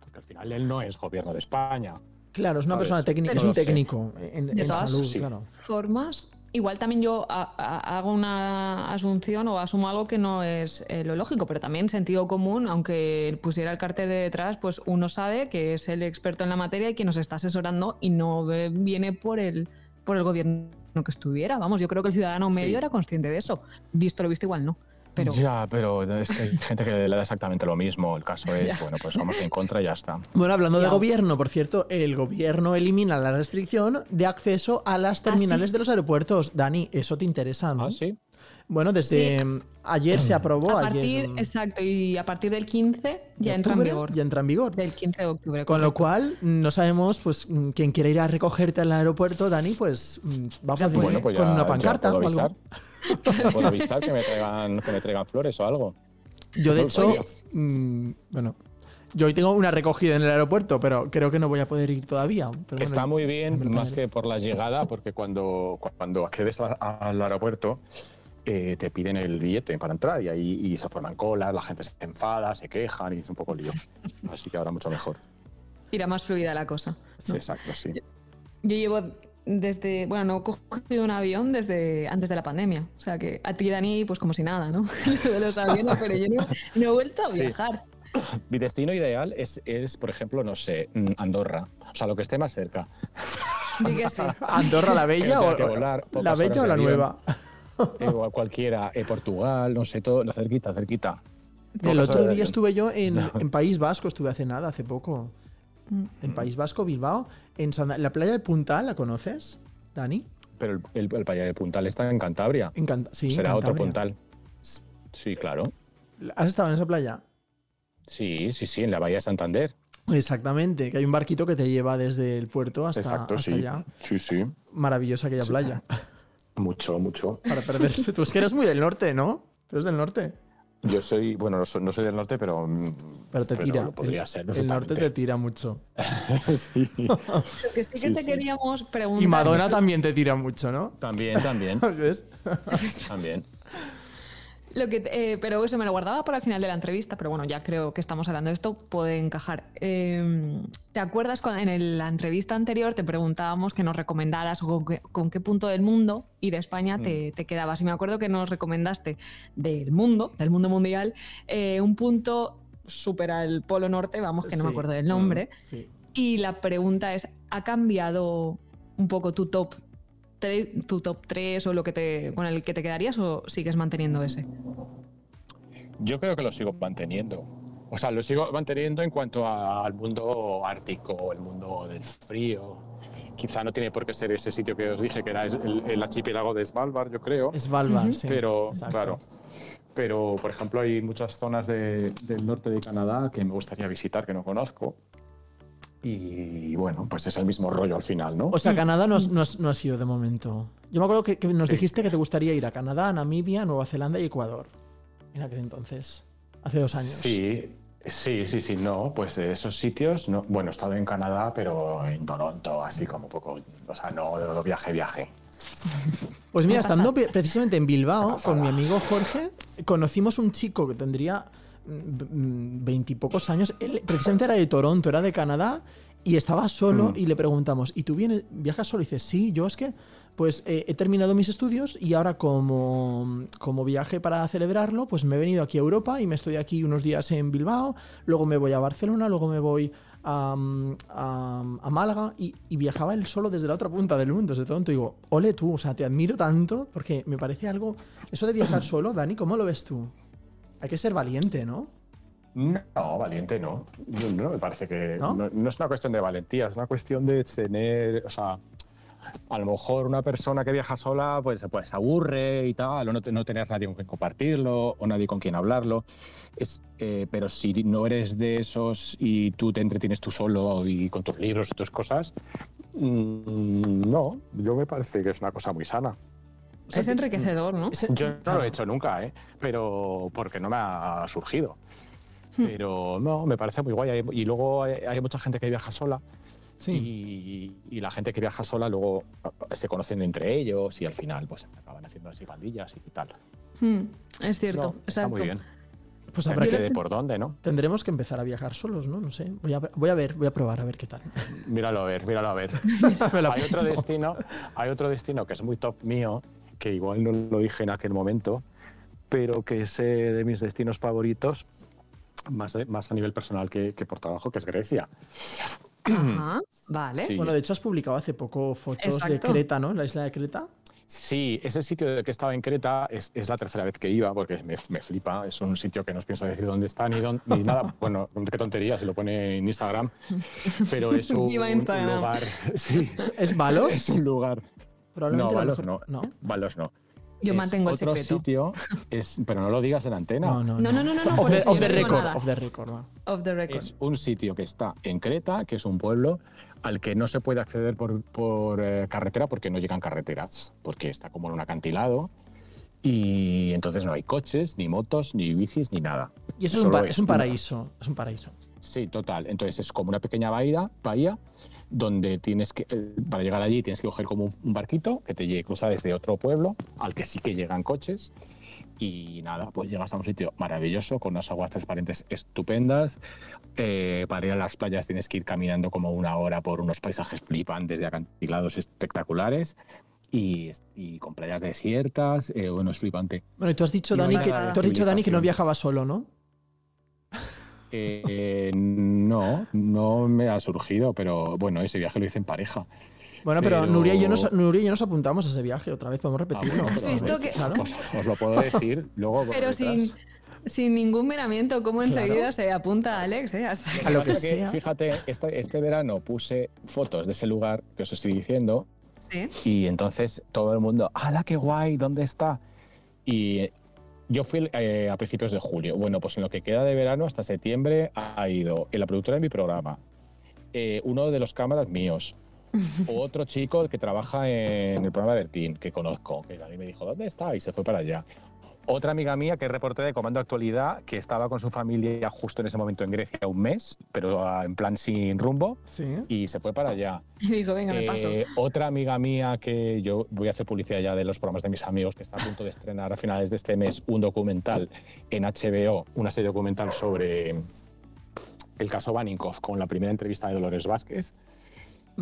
E: Porque al final él no es Gobierno de España.
C: Claro, es una
E: ¿Sabes?
C: persona técnica, es un
E: sé.
C: técnico en,
B: De
C: en
B: todas
C: salud,
E: Sí.
C: claro.
B: Formas. Igual también yo a- a- hago una asunción o asumo algo que no es eh, lo lógico, pero también sentido común, aunque pusiera el cartel de detrás, pues uno sabe que es el experto en la materia y que nos está asesorando y no viene por el, por el gobierno que estuviera. Vamos, yo creo que el ciudadano
E: Sí.
B: medio era consciente de eso. Visto lo visto, igual no. Pero
E: Ya, pero es que hay gente que le da exactamente lo mismo. El caso es, bueno, pues vamos en contra y ya está.
C: Bueno, hablando de gobierno, por cierto, el gobierno elimina la restricción de acceso a las terminales
B: sí.
C: de los aeropuertos. Dani, eso te interesa, ¿no?
E: ¿Ah, sí?
C: Bueno, desde mm, ayer se aprobó.
B: a partir, exacto, y a partir del 15
C: de
B: ya entra en vigor.
C: Ya entra en vigor.
B: Del 15 de octubre.
C: Con lo cual, no sabemos, pues, mm, quien quiera ir a recogerte al aeropuerto, Dani, pues mm, va a
B: Ya
C: poder
B: puede.
C: ir
E: Bueno, pues
C: con
E: ya,
C: una pancarta
E: puedo
C: o algo.
E: avisar. Puedo avisar que me traigan, que me traigan flores o algo.
C: Yo, de hecho, mm, bueno, yo hoy tengo una recogida en el aeropuerto, pero creo que no voy a poder ir todavía. Pero
E: Que
C: bueno,
E: está muy bien, más que por la llegada, porque cuando, cuando accedes al aeropuerto eh, te piden el billete para entrar y ahí y se forman colas, la gente se enfada, se quejan y es un poco lío. Así que ahora mucho mejor.
B: Irá más fluida la cosa.
E: Sí, exacto, sí.
B: Yo llevo desde, bueno, no he cogido un avión desde antes de la pandemia. O sea que a ti, Dani, pues como si nada, ¿no? Lo de los aviones, pero yo no, no he vuelto a
E: Sí.
B: viajar.
E: Mi destino ideal es, es, por ejemplo, no sé, mm, Andorra. O sea, lo que esté más cerca.
B: Sí.
C: ¿Andorra la Bella
E: no
C: o
E: volar,
C: la Bella o la
E: avión.
C: nueva?
E: Eh, o a cualquiera, eh, Portugal, no sé, todo, cerquita, cerquita.
C: El
E: Pocas
C: otro día estuve yo en, en País Vasco, estuve hace nada, hace poco.
B: Mm.
C: En País Vasco, Bilbao, en la playa de Puntal, ¿la conoces, Dani?
E: Pero el, el, el playa de Puntal está en Cantabria.
C: Encanta sí, en
E: Será otro. Puntal. Sí, claro.
C: ¿Has estado en esa playa?
E: Sí, sí, sí, en la bahía de Santander.
C: Exactamente, que hay un barquito que te lleva desde el puerto hasta,
E: Exacto,
C: hasta
E: sí.
C: allá.
E: Sí, sí.
C: Maravillosa aquella playa.
E: Mucho, mucho.
C: Para perderse. Tú es que eres muy del norte, ¿no? Tú eres del norte.
E: Yo soy, bueno, no soy, no soy del norte, pero. mm,
C: Pero te tira.
E: lo podría
C: el,
E: ser.
C: el norte te tira mucho.
E: sí.
B: Lo que sí que
E: Sí,
B: te
E: sí.
B: queríamos preguntar.
C: Y Madonna también te tira mucho, ¿no?
E: También, también.
C: ¿Ves?
E: también.
B: Lo que, eh, pero eso me lo guardaba para el final de la entrevista, pero bueno, ya creo que estamos hablando de esto, puede encajar. Eh, ¿Te acuerdas cuando en el- la entrevista anterior te preguntábamos que nos recomendaras con qué, con qué punto del mundo y de España
C: Mm.
B: te, te quedabas? Y me acuerdo que nos recomendaste del mundo, del mundo mundial, eh, un punto súper al polo norte, vamos, que no
C: Sí.
B: me acuerdo del nombre.
C: Mm, Sí.
B: Y la pregunta es, ¿ha cambiado un poco tu top, tu top 3 o lo que te, con el que te quedarías o sigues manteniendo ese?
E: Yo creo que lo sigo manteniendo. O sea, lo sigo manteniendo en cuanto a- al mundo ártico, el mundo del frío. Quizá no tiene por qué ser ese sitio que os dije, que era el, el archipiélago de Svalbard, yo creo.
C: Svalbard,
B: Ujú.
C: sí.
E: pero,
C: exacto.
E: claro. Pero, por ejemplo, hay muchas zonas de- del norte de Canadá que me gustaría visitar, que no conozco. Y bueno, pues es el mismo rollo al final, ¿no?
C: O sea, Canadá no, no no ha sido de momento. Yo me acuerdo que, que nos
E: Sí.
C: dijiste que te gustaría ir a Canadá, Namibia, Nueva Zelanda y Ecuador. En aquel entonces. Hace dos años.
E: Sí, sí, sí, sí, no, pues esos sitios, no. bueno, he estado en Canadá, pero en Toronto, así como un poco, o sea, no de viaje, viaje.
C: Pues mira, estando precisamente en Bilbao con mi amigo Jorge, conocimos un chico que tendría mm, veintipocos años. Él precisamente era de Toronto, era de Canadá. Y estaba solo
E: Mm.
C: y le preguntamos, ¿y tú vienes, viajas solo? Y dice, sí, yo es que pues eh, he terminado mis estudios y ahora como, como viaje para celebrarlo, pues me he venido aquí a Europa y me estoy aquí unos días en Bilbao, luego me voy a Barcelona, luego me voy a, a- a Málaga y, y viajaba él solo desde la otra punta del mundo, desde Toronto. Y digo, ole tú, o sea, te admiro tanto porque me parece algo... Eso de viajar solo, Dani, ¿cómo lo ves tú? Hay que ser valiente, ¿no?
E: No, valiente no. No, no me parece que.
C: ¿No?
E: ¿No? no es una cuestión de valentía, es una cuestión de tener. O sea, a lo mejor una persona que viaja sola pues, pues se aburre y tal, o no, no tener nadie con quien compartirlo, o nadie con quien hablarlo. Es, eh, pero si no eres de esos y tú te entretienes tú solo y con tus libros y tus cosas, mm, no, yo me parece que es una cosa muy sana.
C: O sea,
B: es
C: que-
B: enriquecedor, ¿no?
E: Yo no lo he hecho nunca, ¿eh? pero porque no me ha surgido. Pero no, me parece muy guay. Y luego hay, hay mucha gente que viaja sola
C: Sí.
E: y, y la gente que viaja sola luego se conocen entre ellos y al final pues acaban haciendo así pandillas y tal.
B: Hmm, es cierto,
E: No, está muy bien.
C: Pues
E: Habrá que de por dónde, ¿no?
C: Tendremos que empezar a viajar solos, ¿no? No sé. Voy a, voy a ver, voy a probar a ver qué tal.
E: Míralo a ver, míralo a ver. Hay otro destino, hay otro destino que es muy top mío, que igual no lo dije en aquel momento, pero que es eh, de mis destinos favoritos, más, de- más a nivel personal que, que por trabajo, que es Grecia.
B: Ajá, vale.
E: Sí.
C: Bueno, de hecho has publicado hace poco fotos de. Creta, ¿no? La isla de Creta.
E: Sí, ese sitio de que estaba en Creta es, es la tercera vez que iba, porque me, me flipa. Es un sitio que no os pienso decir dónde está ni, dónde, ni nada. Bueno, qué tontería, se lo pone en Instagram. Pero es un, un
B: Instagram.
E: lugar. Sí,
C: ¿Es Valos?
E: es un lugar.
C: Probablemente
E: no, Valos
C: mejor-
E: no.
C: ¿No?
E: Valos no.
B: Yo
E: Es
B: mantengo el
E: otro
B: secreto.
E: sitio, es, pero no lo digas en antena.
C: No, no,
B: No, no, no, no, no,
C: Off
B: por
C: the, record, off the record, va.
B: Off the record.
E: Es un sitio que está en Creta, que es un pueblo al que no se puede acceder por, por, eh, carretera porque no llegan carreteras, porque está como en un acantilado y entonces no hay coches, ni motos, ni bicis, ni nada.
C: Y eso es un, es un paraíso. Es un paraíso.
E: Sí, total. Entonces es como una pequeña bahía, bahía donde tienes que, eh, para llegar allí tienes que coger como un, barquito que te cruza desde otro pueblo al que sí que llegan coches. Y nada, pues llegas a un sitio maravilloso con unas aguas transparentes estupendas. Eh, para ir a las playas tienes que ir caminando como una hora por unos paisajes flipantes de acantilados espectaculares y, y con playas desiertas. eh, bueno, es flipante.
C: Bueno, y tú has dicho,
E: Y
C: Dani, que, tú has dicho, Dani, que no viajaba solo, ¿no?
E: Eh, no, no me ha surgido, pero bueno, ese viaje lo hice en pareja.
C: Bueno, pero,
E: Pero-
C: Nuria, y yo nos, Nuria y yo nos apuntamos a ese viaje otra vez, podemos
E: Ah,
C: repetirlo.
E: bueno,
B: ¿Has
E: pero-
B: visto que-
C: Claro.
E: Os, os lo puedo decir luego.
B: Pero sin, sin ningún miramiento, como
C: Claro.
B: enseguida se apunta Alex, ¿eh? Hasta-
C: A lo que
E: Pasa
C: sea.
E: Fíjate, este, este verano puse fotos de ese lugar que os estoy diciendo
B: Sí.
E: y entonces todo el mundo, ¡hala, qué guay! ¿Dónde está? Y yo fui eh, a principios de julio. Bueno, pues en lo que queda de verano hasta septiembre ha ido en la productora de mi programa, eh, uno de los cámaras míos, otro chico que trabaja en el programa de Bertín, que conozco, que a mí me dijo, ¿dónde está? Y se fue para allá. Otra amiga mía que es reportera de Comando Actualidad, que estaba con su familia justo en ese momento en Grecia un mes, pero ah, en plan sin rumbo,
C: Sí.
E: y se fue para allá.
B: Y dijo, venga, me paso.
E: Eh, otra amiga mía que yo voy a hacer publicidad ya de los programas de mis amigos, que está a punto de estrenar a finales de este mes un documental en HBO, una serie documental sobre el caso Baninkoff, con la primera entrevista de Dolores Vázquez.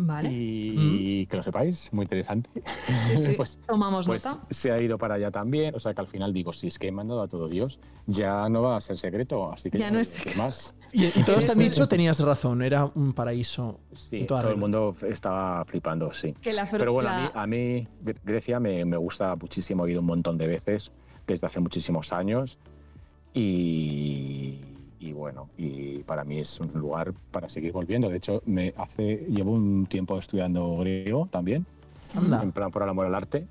B: Vale.
E: Y que lo sepáis, muy interesante.
B: Sí, sí.
E: pues
B: Tomamos
E: pues
B: nota.
E: se ha ido para allá también. O sea que al final digo, si es que he mandado a todo Dios, ya no va a ser secreto. Así que
B: Ya no es secreto.
E: más.
C: Y, y todos te han dicho, tenías razón, era un paraíso.
E: Sí,
C: en toda
E: todo el mundo estaba flipando, sí.
B: Que la fro-
E: Pero bueno,
B: la-
E: a, mí, a mí Grecia me, me gusta muchísimo, he ido un montón de veces desde hace muchísimos años y, y bueno, y para mí es un lugar para seguir volviendo. De hecho, me hace, llevo un tiempo estudiando griego también,
C: Anda.
E: en plan por el amor al arte,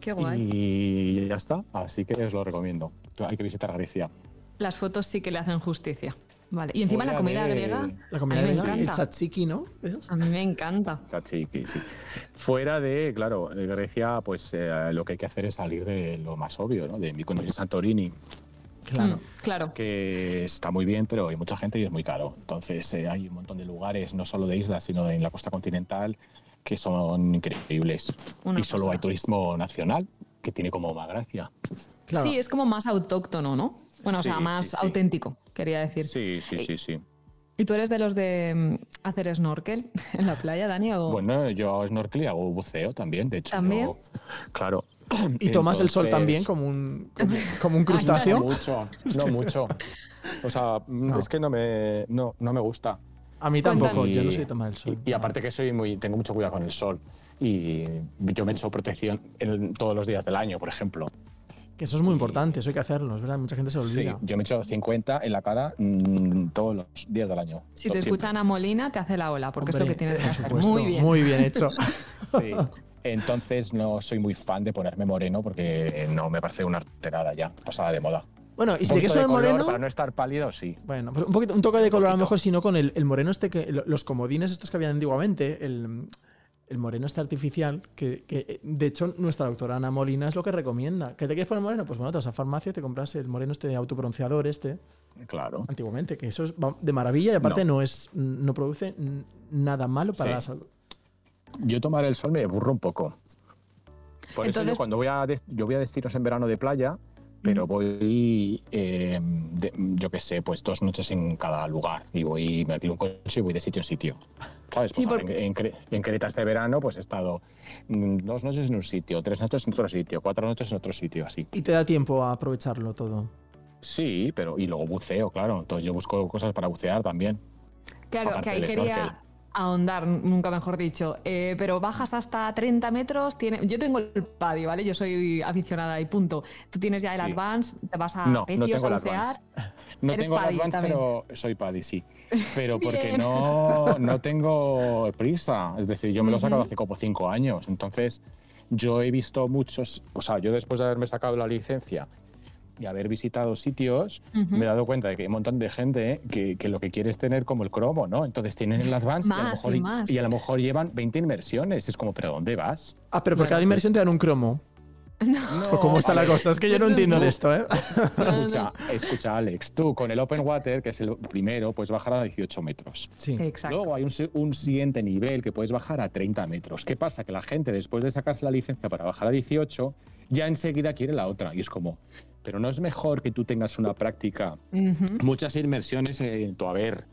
B: Qué guay.
E: y ya está, así que os lo recomiendo. Hay que visitar Grecia.
B: Las fotos sí que le hacen justicia. Vale. Y encima la comida
E: de-
B: griega.
C: La comida griega, el
B: encanta.
C: tzatziki, ¿no? ¿Ves?
B: A mí me encanta.
E: Tzatziki, sí. Fuera de, claro, de Grecia, pues eh, lo que hay que hacer es salir de lo más obvio, ¿no? De Mykonos y Santorini,
C: Claro.
B: Mm, claro.
E: que está muy bien, pero hay mucha gente y es muy caro. Entonces eh, hay un montón de lugares, no solo de islas, sino en la costa continental, que son increíbles.
B: Una
E: y solo hay turismo nacional, que tiene como más gracia.
C: Claro.
B: Sí, es como más autóctono, ¿no? Bueno, o sea, más
E: sí, sí.
B: auténtico, quería decir.
E: Sí, sí, sí, sí.
B: ¿Y tú eres de los de mm, hacer snorkel en la playa, Dani? O...
E: Bueno, yo hago snorkel y hago buceo también, de hecho.
B: ¿También?
E: yo- claro.
C: ¿Y tomas el sol también como un, como, como un
E: No
C: crustáceo?
E: mucho, no mucho. O sea, es que no me, no, no me gusta.
C: A mí tampoco, yo no soy de tomar el sol.
E: Y, y aparte que soy muy, tengo mucho cuidado con el sol. Y yo me echo protección en todos los días del año, por ejemplo.
C: Que eso es muy importante, eso hay que hacerlo, es verdad, mucha gente se
E: Sí,
C: olvida.
E: yo me echo 50 en la cara mm, todos los días del año.
B: Si te
E: Siempre.
B: escuchan a Molina, te hace la ola, porque es lo
C: Hombre,
B: que tienes que hacer.
C: supuesto,
B: Muy bien.
C: Muy bien hecho.
E: Sí. Entonces no soy muy fan de ponerme moreno porque no me parece una arterada ya, pasada de moda.
C: Bueno, y si te quieres poner moreno,
E: Para no estar pálido, sí.
C: bueno, pues un, poquito, un toque de color a lo mejor, sino con el, el moreno este que. lo- Los comodines estos que había antiguamente, el, el moreno este artificial, que, que, de hecho nuestra doctora Ana Molina es lo que recomienda. ¿Que te quieres poner moreno? Pues bueno, te vas a farmacia y te compras el moreno este de autobronceador este,
E: Claro.
C: antiguamente, que eso es de maravilla y aparte
E: No.
C: no, es, no produce nada malo para
E: Sí.
C: la salud.
E: Yo tomar el sol me aburro un poco. Por eso yo cuando voy a yo voy a destinos en verano de playa, pero voy, eh, de- yo qué sé, pues dos noches en cada lugar y voy, me alquilo un coche y voy de sitio en sitio. ¿Sabes?
B: Sí,
E: Pues
B: por-
E: en, en Cre- en Creta este verano pues he estado mm, dos noches en un sitio, tres noches en otro sitio, cuatro noches en otro sitio, así.
C: Y te da tiempo a aprovecharlo todo.
E: Sí, pero y luego buceo, claro. Entonces yo busco cosas para bucear también.
B: Claro,
E: Aparte
B: que ahí quería
E: snorkel.
B: Ahondar, nunca mejor dicho. Eh, pero bajas hasta 30 metros. Tiene... Yo tengo el PADI, ¿vale? Yo soy aficionada y punto. Tú tienes ya el
E: Sí.
B: Advance, te vas a
E: No, no tengo
B: a bucear.
E: No
B: Eres
E: tengo el Advance,
B: también.
E: pero soy paddy, sí. Pero porque no, no tengo prisa. Es decir, yo me lo he sacado hace como cinco años. Entonces, yo he visto muchos. O sea, yo después de haberme sacado la licencia y haber visitado sitios, me he dado cuenta de que hay un montón de gente que, que lo que quiere es tener como el cromo, ¿no? Entonces tienen el Advance y, a lo
B: Más y
E: mejor,
B: más.
E: y a lo mejor llevan 20 inversiones. Es como, ¿pero dónde vas?
C: Ah, pero por cada inversión te dan un cromo.
E: No,
C: ¿O cómo está
E: a
C: la cosa? Es que yo no entiendo de esto, ¿eh?
E: Escucha, escucha, Alex, tú con el Open Water, que es el primero, puedes bajar a 18 metros.
C: Sí.
B: Exacto.
E: Luego hay un siguiente nivel que puedes bajar a 30 metros. ¿Qué pasa? Que la gente, después de sacarse la licencia para bajar a 18, ya enseguida quiere la otra. Y es como, pero no es mejor que tú tengas una práctica, muchas inmersiones en tu haber.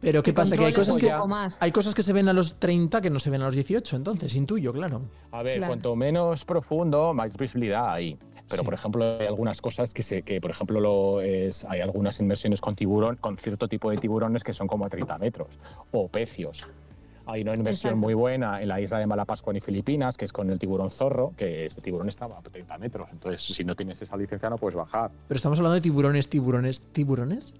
C: Pero ¿qué
B: Que
C: pasa? Que hay cosas que, hay cosas que se ven a los 30 que no se ven a los 18, entonces, intuyo, claro.
E: A ver,
B: Claro.
E: cuanto menos profundo, más visibilidad hay. Pero,
C: Sí.
E: por ejemplo, hay algunas cosas que, se, que por ejemplo, lo es, hay algunas inmersiones con tiburón, con cierto tipo de tiburones que son como a 30 metros, o pecios. Hay una inversión
B: Exacto.
E: muy buena en la isla de Malapascua y Filipinas, que es con el tiburón zorro, que ese tiburón estaba a 30 metros. Entonces, si no tienes esa licencia, no puedes bajar.
C: Pero estamos hablando de tiburones, tiburones, tiburones.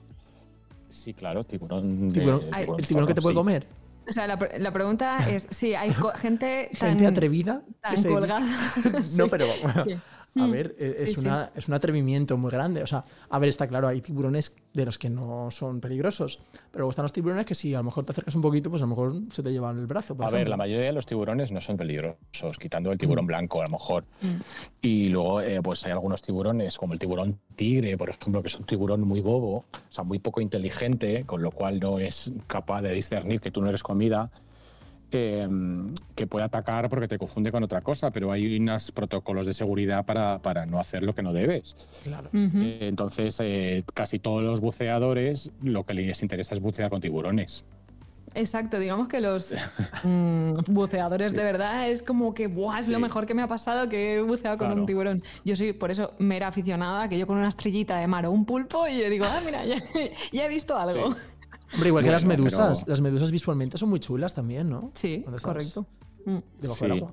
E: Sí, claro, tiburón. de-
C: Tiburón-
B: Ay,
C: el tiburón que te puede
E: sí.
C: comer.
B: O sea, la, la pregunta es: sí, hay gente tan,
C: Gente atrevida.
B: tan colgada.
C: No, pero
B: Sí.
C: A
B: Mm,
C: ver, e- es,
B: sí, sí.
C: una, es un atrevimiento muy grande. O sea, a ver, está claro, hay tiburones de los que no son peligrosos. Pero están los tiburones que si a lo mejor te acercas un poquito, pues a lo mejor se te llevan el brazo. por
E: A ver,
C: ejemplo.
E: la mayoría de los tiburones no son peligrosos, quitando el tiburón blanco a lo mejor.
B: Mm.
E: Y luego, eh, pues hay algunos tiburones, como el tiburón tigre, por ejemplo, que es un tiburón muy bobo, o sea, muy poco inteligente, con lo cual no es capaz de discernir que tú no eres comida, eh, que puede atacar porque te confunde con otra cosa, pero hay unos protocolos de seguridad para, para no hacer lo que no debes.
C: Claro.
E: Eh, entonces, eh, casi todos los buceadores lo que les interesa es bucear con tiburones.
B: Exacto, digamos que los mm, buceadores de verdad es como que Buah, es lo mejor que me ha pasado que he buceado con
E: Claro.
B: un tiburón. Yo soy por eso mera aficionada, que yo con una estrellita de mar o un pulpo y yo digo, ah, mira, ya, ya he visto algo.
E: Sí.
C: Hombre, igual que las medusas.
E: pero-
C: Las medusas visualmente son muy chulas también, ¿no?
B: Sí, correcto. Mm.
C: Debajo
E: Sí.
C: del agua.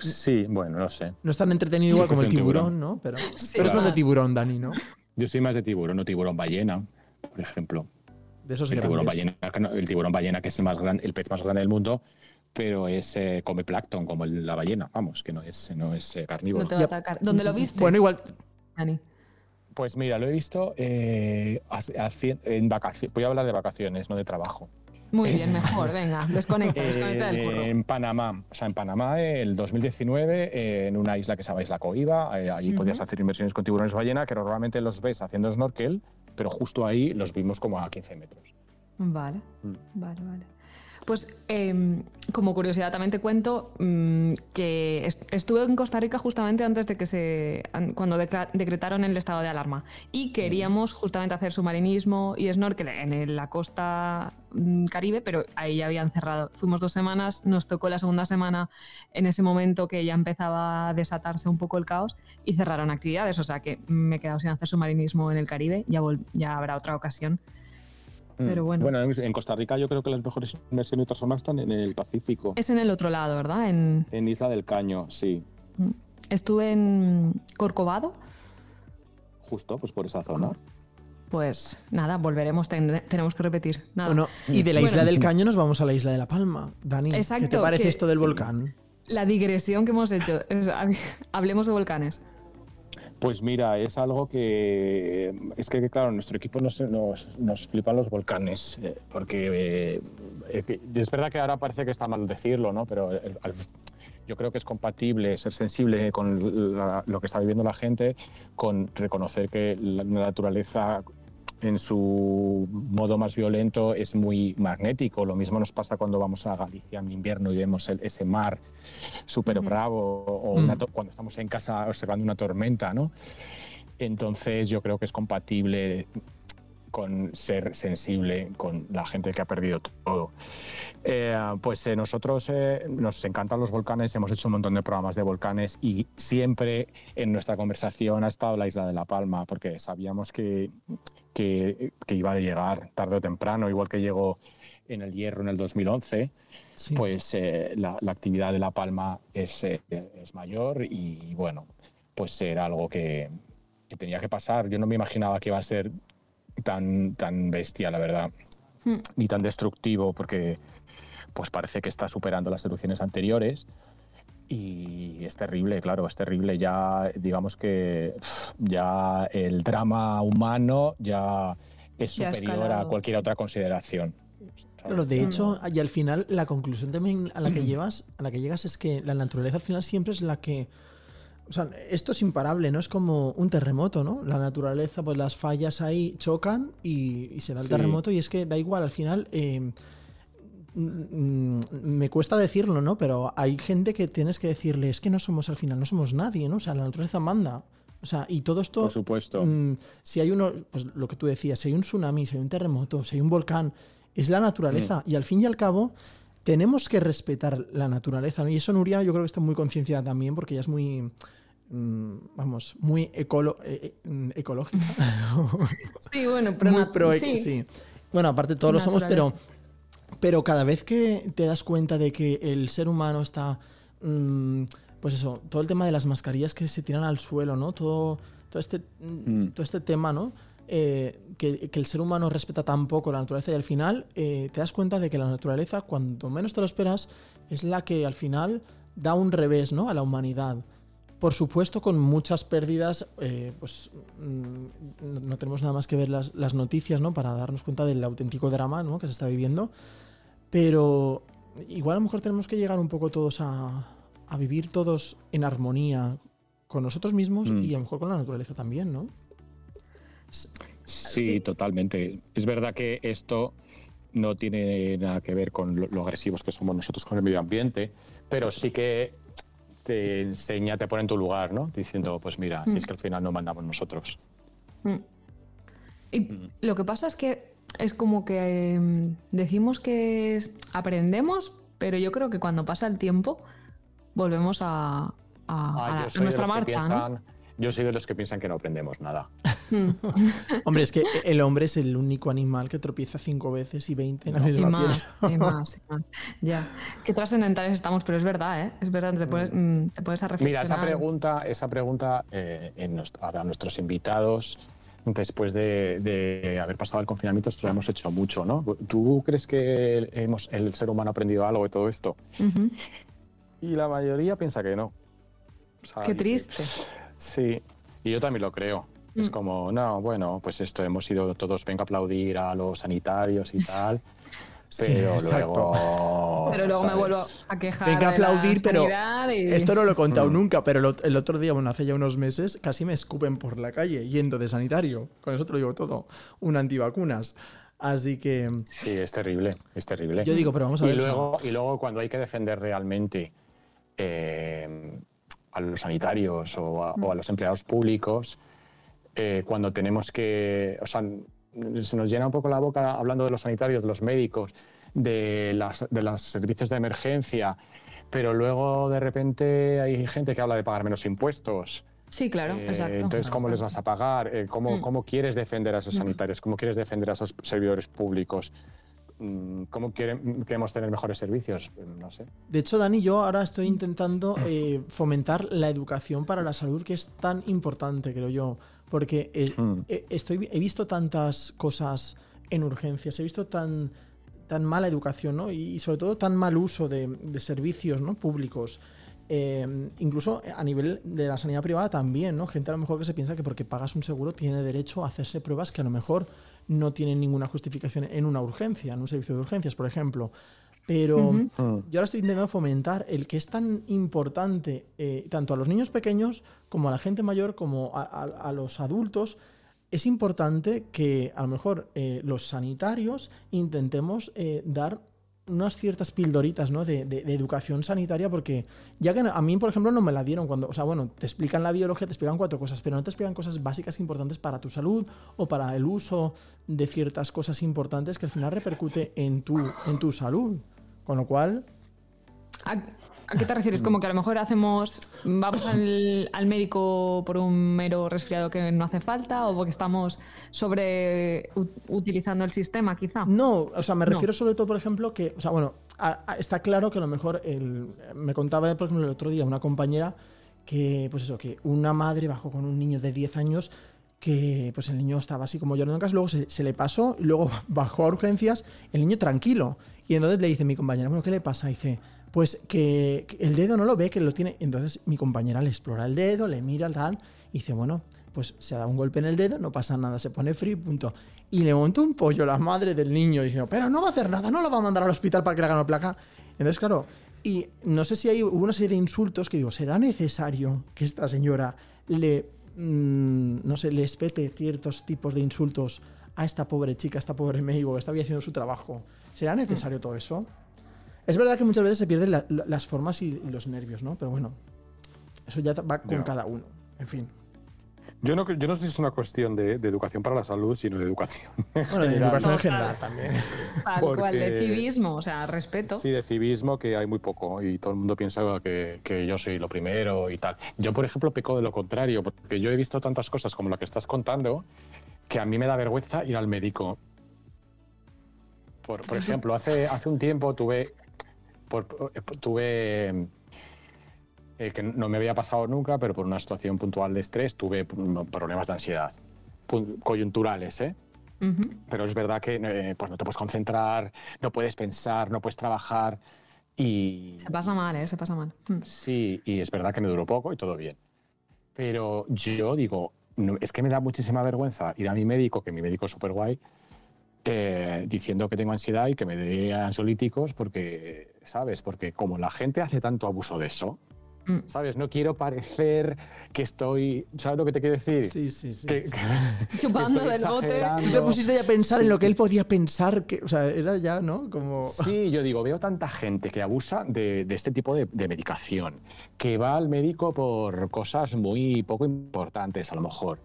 E: Sí, bueno, no sé.
C: No es tan entretenido igual como el tiburón,
E: tiburón.
C: ¿no? Pero,
B: Sí,
C: pero es más de tiburón, Dani, ¿no?
E: Yo soy más de tiburón o tiburón ballena, por ejemplo.
C: De esos
E: El tiburón, ballena, que no- el tiburón ballena, que es el, más gran, el pez más grande del mundo, pero es, eh, come plancton como el- la ballena, vamos, que no es, no es eh, carnívoro.
B: No te va a atacar. ¿Dónde lo viste?
C: Bueno, igual.
B: Dani?
E: Pues mira, lo he visto eh, en vacaciones. Voy a hablar de vacaciones, no de trabajo.
B: Muy bien, mejor, venga, desconecta, desconecta del
E: Eh,
B: curro.
E: en Panamá, o sea, en Panamá, el 2019, eh, en una isla que se llama Isla Coiba, eh, allí
B: Ujú.
E: podías hacer inversiones con tiburones ballena, que normalmente los ves haciendo snorkel, pero justo ahí los vimos como a 15 metros.
B: Vale,
E: Mm.
B: vale, vale. Pues como curiosidad también te cuento mm, que est- estuve en Costa Rica justamente antes de que se an- cuando decretaron el estado de alarma y queríamos justamente hacer submarinismo y snorkel en el- la costa mm, caribe, pero ahí ya habían cerrado. Fuimos dos semanas, nos tocó la segunda semana en ese momento que ya empezaba a desatarse un poco el caos y cerraron actividades, o sea que me he quedado sin hacer submarinismo en el Caribe, ya, ya habrá otra ocasión. Pero bueno.
E: Bueno, en- Costa Rica yo creo que las mejores inversiones formas están en el Pacífico.
B: Es en el otro lado, ¿verdad? En,
E: En Isla del Caño, sí.
B: Estuve en Corcovado,
E: Justo, pues por esa zona.
B: pues nada, volveremos, tenemos que repetir. Nada.
C: Bueno, y de la
B: Bueno.
C: isla del Caño nos vamos a la isla de La Palma. Dani, ¿qué te
B: Exacto,
C: parece
B: que-
C: esto del
B: sí.
C: volcán?
B: La digresión que hemos hecho, es- hablemos de volcanes.
E: Pues mira, es algo que es que claro, nuestro equipo nos, nos, nos flipan los volcanes, eh, porque eh, eh, es verdad que ahora parece que está mal decirlo, ¿no? Pero yo creo que es compatible ser sensible con la- lo que está viviendo la gente, con reconocer que la naturaleza en su modo más violento es muy magnético. Lo mismo nos pasa cuando vamos a Galicia en invierno y vemos el- ese mar súper bravo o una
C: Mm.
E: to- cuando estamos en casa observando una tormenta, ¿no? Entonces yo creo que es compatible con ser sensible con la gente que ha perdido todo. Eh, pues eh, nosotros eh, nos encantan los volcanes, hemos hecho un montón de programas de volcanes y siempre en nuestra conversación ha estado la isla de La Palma, porque sabíamos que, que, que iba a llegar tarde o temprano, igual que llegó en el Hierro en el 2011
C: Sí.
E: pues eh, la, la actividad de La Palma es, eh, es mayor y bueno, pues era algo que, que tenía que pasar. Yo no me imaginaba que iba a ser tan, tan bestia, la verdad,
B: Hmm.
E: ni tan destructivo, porque pues parece que está superando las erupciones anteriores. Y es terrible, claro, es terrible. Ya, digamos que ya el drama humano ya es
B: Ya
E: superior a cualquier otra consideración.
C: Claro, de
B: Mm.
C: hecho, y al final la conclusión también a la que llevas, a la que llegas es que la naturaleza al final siempre es la que o sea, esto es imparable, ¿no? Es como un terremoto, ¿no? La naturaleza, pues las fallas ahí chocan y, y se da el
E: Sí.
C: terremoto y es que da igual, al final eh, me cuesta decirlo, ¿no? Pero hay gente que tienes que decirle, es que no somos al final, no somos nadie, ¿no? O sea, la naturaleza manda. O sea, y todo esto...
E: Por supuesto.
C: Mm, si hay uno, pues lo que tú decías, si hay un tsunami, si hay un terremoto, si hay un volcán, es la naturaleza.
E: Mm.
C: Y al fin y al cabo, tenemos que respetar la naturaleza. ¿no? Y eso Nuria yo creo que está muy concienciada también porque ella es muy, mm, vamos, muy ecolo- eh, eh, mm, ecológica.
B: Sí, bueno, pero
C: muy pro
B: sí.
C: sí. Bueno, aparte todos lo somos, pero. Pero cada vez que te das cuenta de que el ser humano está... mm, pues eso, todo el tema de las mascarillas que se tiran al suelo, ¿no? Todo, todo, este, mm,
E: Mm.
C: todo este tema, ¿no? Eh, que, que el ser humano respeta tan poco la naturaleza y al final eh, te das cuenta de que la naturaleza, cuando menos te lo esperas, es la que al final da un revés, ¿no? A la humanidad. Por supuesto, con muchas pérdidas, eh, pues mm, no- no tenemos nada más que ver las, las noticias, ¿no? Para darnos cuenta del auténtico drama, ¿no? Que se está viviendo. Pero igual a lo mejor tenemos que llegar un poco todos a, a vivir todos en armonía con nosotros mismos
E: Mm.
C: y a lo mejor con la naturaleza también, ¿no?
E: Sí,
B: Sí.
E: totalmente. Es verdad que esto no tiene nada que ver con lo, lo agresivos que somos nosotros con el medio ambiente, pero sí que te enseña, te pone en tu lugar, ¿no? Diciendo, pues mira, si es que al final no mandamos nosotros.
B: Mm. Y lo que pasa es que es como que em, decimos que es- aprendemos, pero yo creo que cuando pasa el tiempo volvemos a, a-
E: Ah,
B: a- a nuestra marcha,
E: Yo soy de los que piensan que no aprendemos nada.
B: Mm.
C: Hombre, es que el hombre es el único animal que tropieza cinco veces y veinte en la
B: Y
C: misma
B: más,
C: piedra.
B: y más, y más. Ya. Qué trascendentales estamos, pero es verdad, ¿eh? Es verdad, te pones, mm, te pones a reflexionar.
E: Mira, esa pregunta, esa pregunta eh, en nuestro- a nuestros invitados, después de, de haber pasado el confinamiento, esto lo hemos hecho mucho, ¿no? ¿Tú crees que hemos, el ser humano ha aprendido algo de todo esto? Y la mayoría piensa que no. O sea,
B: Qué
E: dice,
B: triste.
E: Sí, y yo también lo creo. Es
B: Mm.
E: como, no, bueno, pues esto, hemos ido todos, venga a aplaudir a los sanitarios y tal,
C: Sí,
E: pero
C: exacto.
E: luego...
B: Pero luego me
E: ¿sabes?
B: vuelvo a quejar.
C: Venga a aplaudir, pero
B: y-
C: Esto no lo he contado
E: Mm.
C: nunca, pero el ot- el otro día, bueno, hace ya unos meses, casi me escupen por la calle yendo de sanitario. Con eso te lo digo todo. Un antivacunas. Así que
E: Sí, es terrible, es terrible.
C: yo digo, pero vamos a
E: y
C: ver.
E: luego, y luego cuando hay que defender realmente eh, a los sanitarios o a, o a los empleados públicos, eh, cuando tenemos que, o sea, se nos llena un poco la boca hablando de los sanitarios, de los médicos, de, las, de los servicios de emergencia, pero luego de repente hay gente que habla de pagar menos impuestos.
B: Sí, claro,
E: Eh,
B: exacto.
E: Entonces, ¿cómo les vas a pagar? Eh, ¿cómo,
B: Mm.
E: ¿Cómo quieres defender a esos sanitarios? ¿Cómo quieres defender a esos servidores públicos? Mm, ¿Cómo quieren- queremos tener mejores servicios? No sé.
C: De hecho, Dani, yo ahora estoy intentando eh, fomentar la educación para la salud, que es tan importante, creo yo. Porque eh,
E: Hmm.
C: eh, estoy, he visto tantas cosas en urgencias, he visto tan, tan mala educación, ¿no? Y, y sobre todo tan mal uso de, de servicios ¿no? públicos. Eh, incluso a nivel de la sanidad privada también, ¿no? Gente a lo mejor que se piensa que porque pagas un seguro tiene derecho a hacerse pruebas que a lo mejor no tienen ninguna justificación en una urgencia, en un servicio de urgencias, por ejemplo. Pero
E: Mm.
C: yo ahora estoy intentando fomentar el que es tan importante eh, tanto a los niños pequeños como a la gente mayor como a, a- a los adultos. Es importante que a lo mejor eh, los sanitarios intentemos eh, dar unas ciertas pildoritas ¿no? de, de- de educación sanitaria porque ya que a mí por ejemplo no me la dieron cuando o sea bueno te explican la biología te explican cuatro cosas pero no te explican cosas básicas importantes para tu salud o para el uso de ciertas cosas importantes que al final repercute en tu en tu salud con lo cual
B: ¿A, a qué te refieres? Como que a lo mejor hacemos, vamos al, al médico por un mero resfriado que no hace falta o porque estamos sobre utilizando el sistema, quizá.
C: No, o sea, me
B: No.
C: refiero sobre todo, por ejemplo, que, o sea, bueno, a- a- está claro que a lo mejor el- me contaba, por ejemplo, el otro día una compañera que, pues eso, que una madre bajó con un niño de 10 años que, pues el niño estaba así como llorando en casa, luego se, se le pasó, y luego bajó a urgencias, el niño tranquilo. Y entonces le dice mi compañera, bueno, ¿qué le pasa? dice, pues que, el dedo no lo ve, que lo tiene. Entonces mi compañera le explora el dedo, le mira tal, y dice, bueno, pues se dado un golpe en el dedo, no pasa nada, se pone frío, punto. Y le monta un pollo la madre del niño diciendo, pero no va a hacer nada, no lo va a mandar al hospital para que le hagan una placa. Entonces, claro, y no sé si hay hubo una serie de insultos que digo, ¿será necesario que esta señora le, mm, no sé, le espete ciertos tipos de insultos a esta pobre chica, a esta pobre médico que está haciendo su trabajo? ¿Será necesario todo eso? Es verdad que muchas veces se pierden la- la- las formas y, y los nervios, ¿no? Pero bueno, eso ya va con cada uno. En fin.
E: Yo no, yo no sé si es una cuestión de, de educación para la salud, sino de educación.
C: Bueno, de
E: general.
C: educación en general también.
B: Tal cual, de civismo, o sea, respeto.
E: Sí, de civismo, que hay muy poco y todo el mundo piensa que, que yo soy lo primero y tal. Yo, por ejemplo, peco de lo contrario, porque yo he visto tantas cosas como la que estás contando que a mí me da vergüenza ir al médico. Por, por ejemplo, hace, hace un tiempo tuve, por- tuve eh, que no me había pasado nunca, pero por una situación puntual de estrés tuve problemas de ansiedad, coyunturales, ¿eh? Pero es verdad que eh, pues no te puedes concentrar, no puedes pensar, no puedes trabajar y
B: Se pasa mal, ¿eh? Se pasa mal. Mm.
E: sí, y es verdad que me duró poco y todo bien. Pero yo digo, es que me da muchísima vergüenza ir a mi médico, que mi médico es súper guay, eh, diciendo que tengo ansiedad y que me dé ansiolíticos porque, ¿sabes? Porque como la gente hace tanto abuso de eso,
B: Mm.
E: ¿sabes? No quiero parecer que estoy, ¿sabes lo que te quiero decir?
C: Sí, sí, sí.
E: Que- que-
B: Chupando
E: que
B: del bote.
C: Tú te pusiste ya a pensar
E: Sí.
C: en lo que él podía pensar, que, o sea, era ya, ¿no? Como...
E: Sí, yo digo, veo tanta gente que abusa de, de este tipo de, de medicación, que va al médico por cosas muy poco importantes a lo mejor.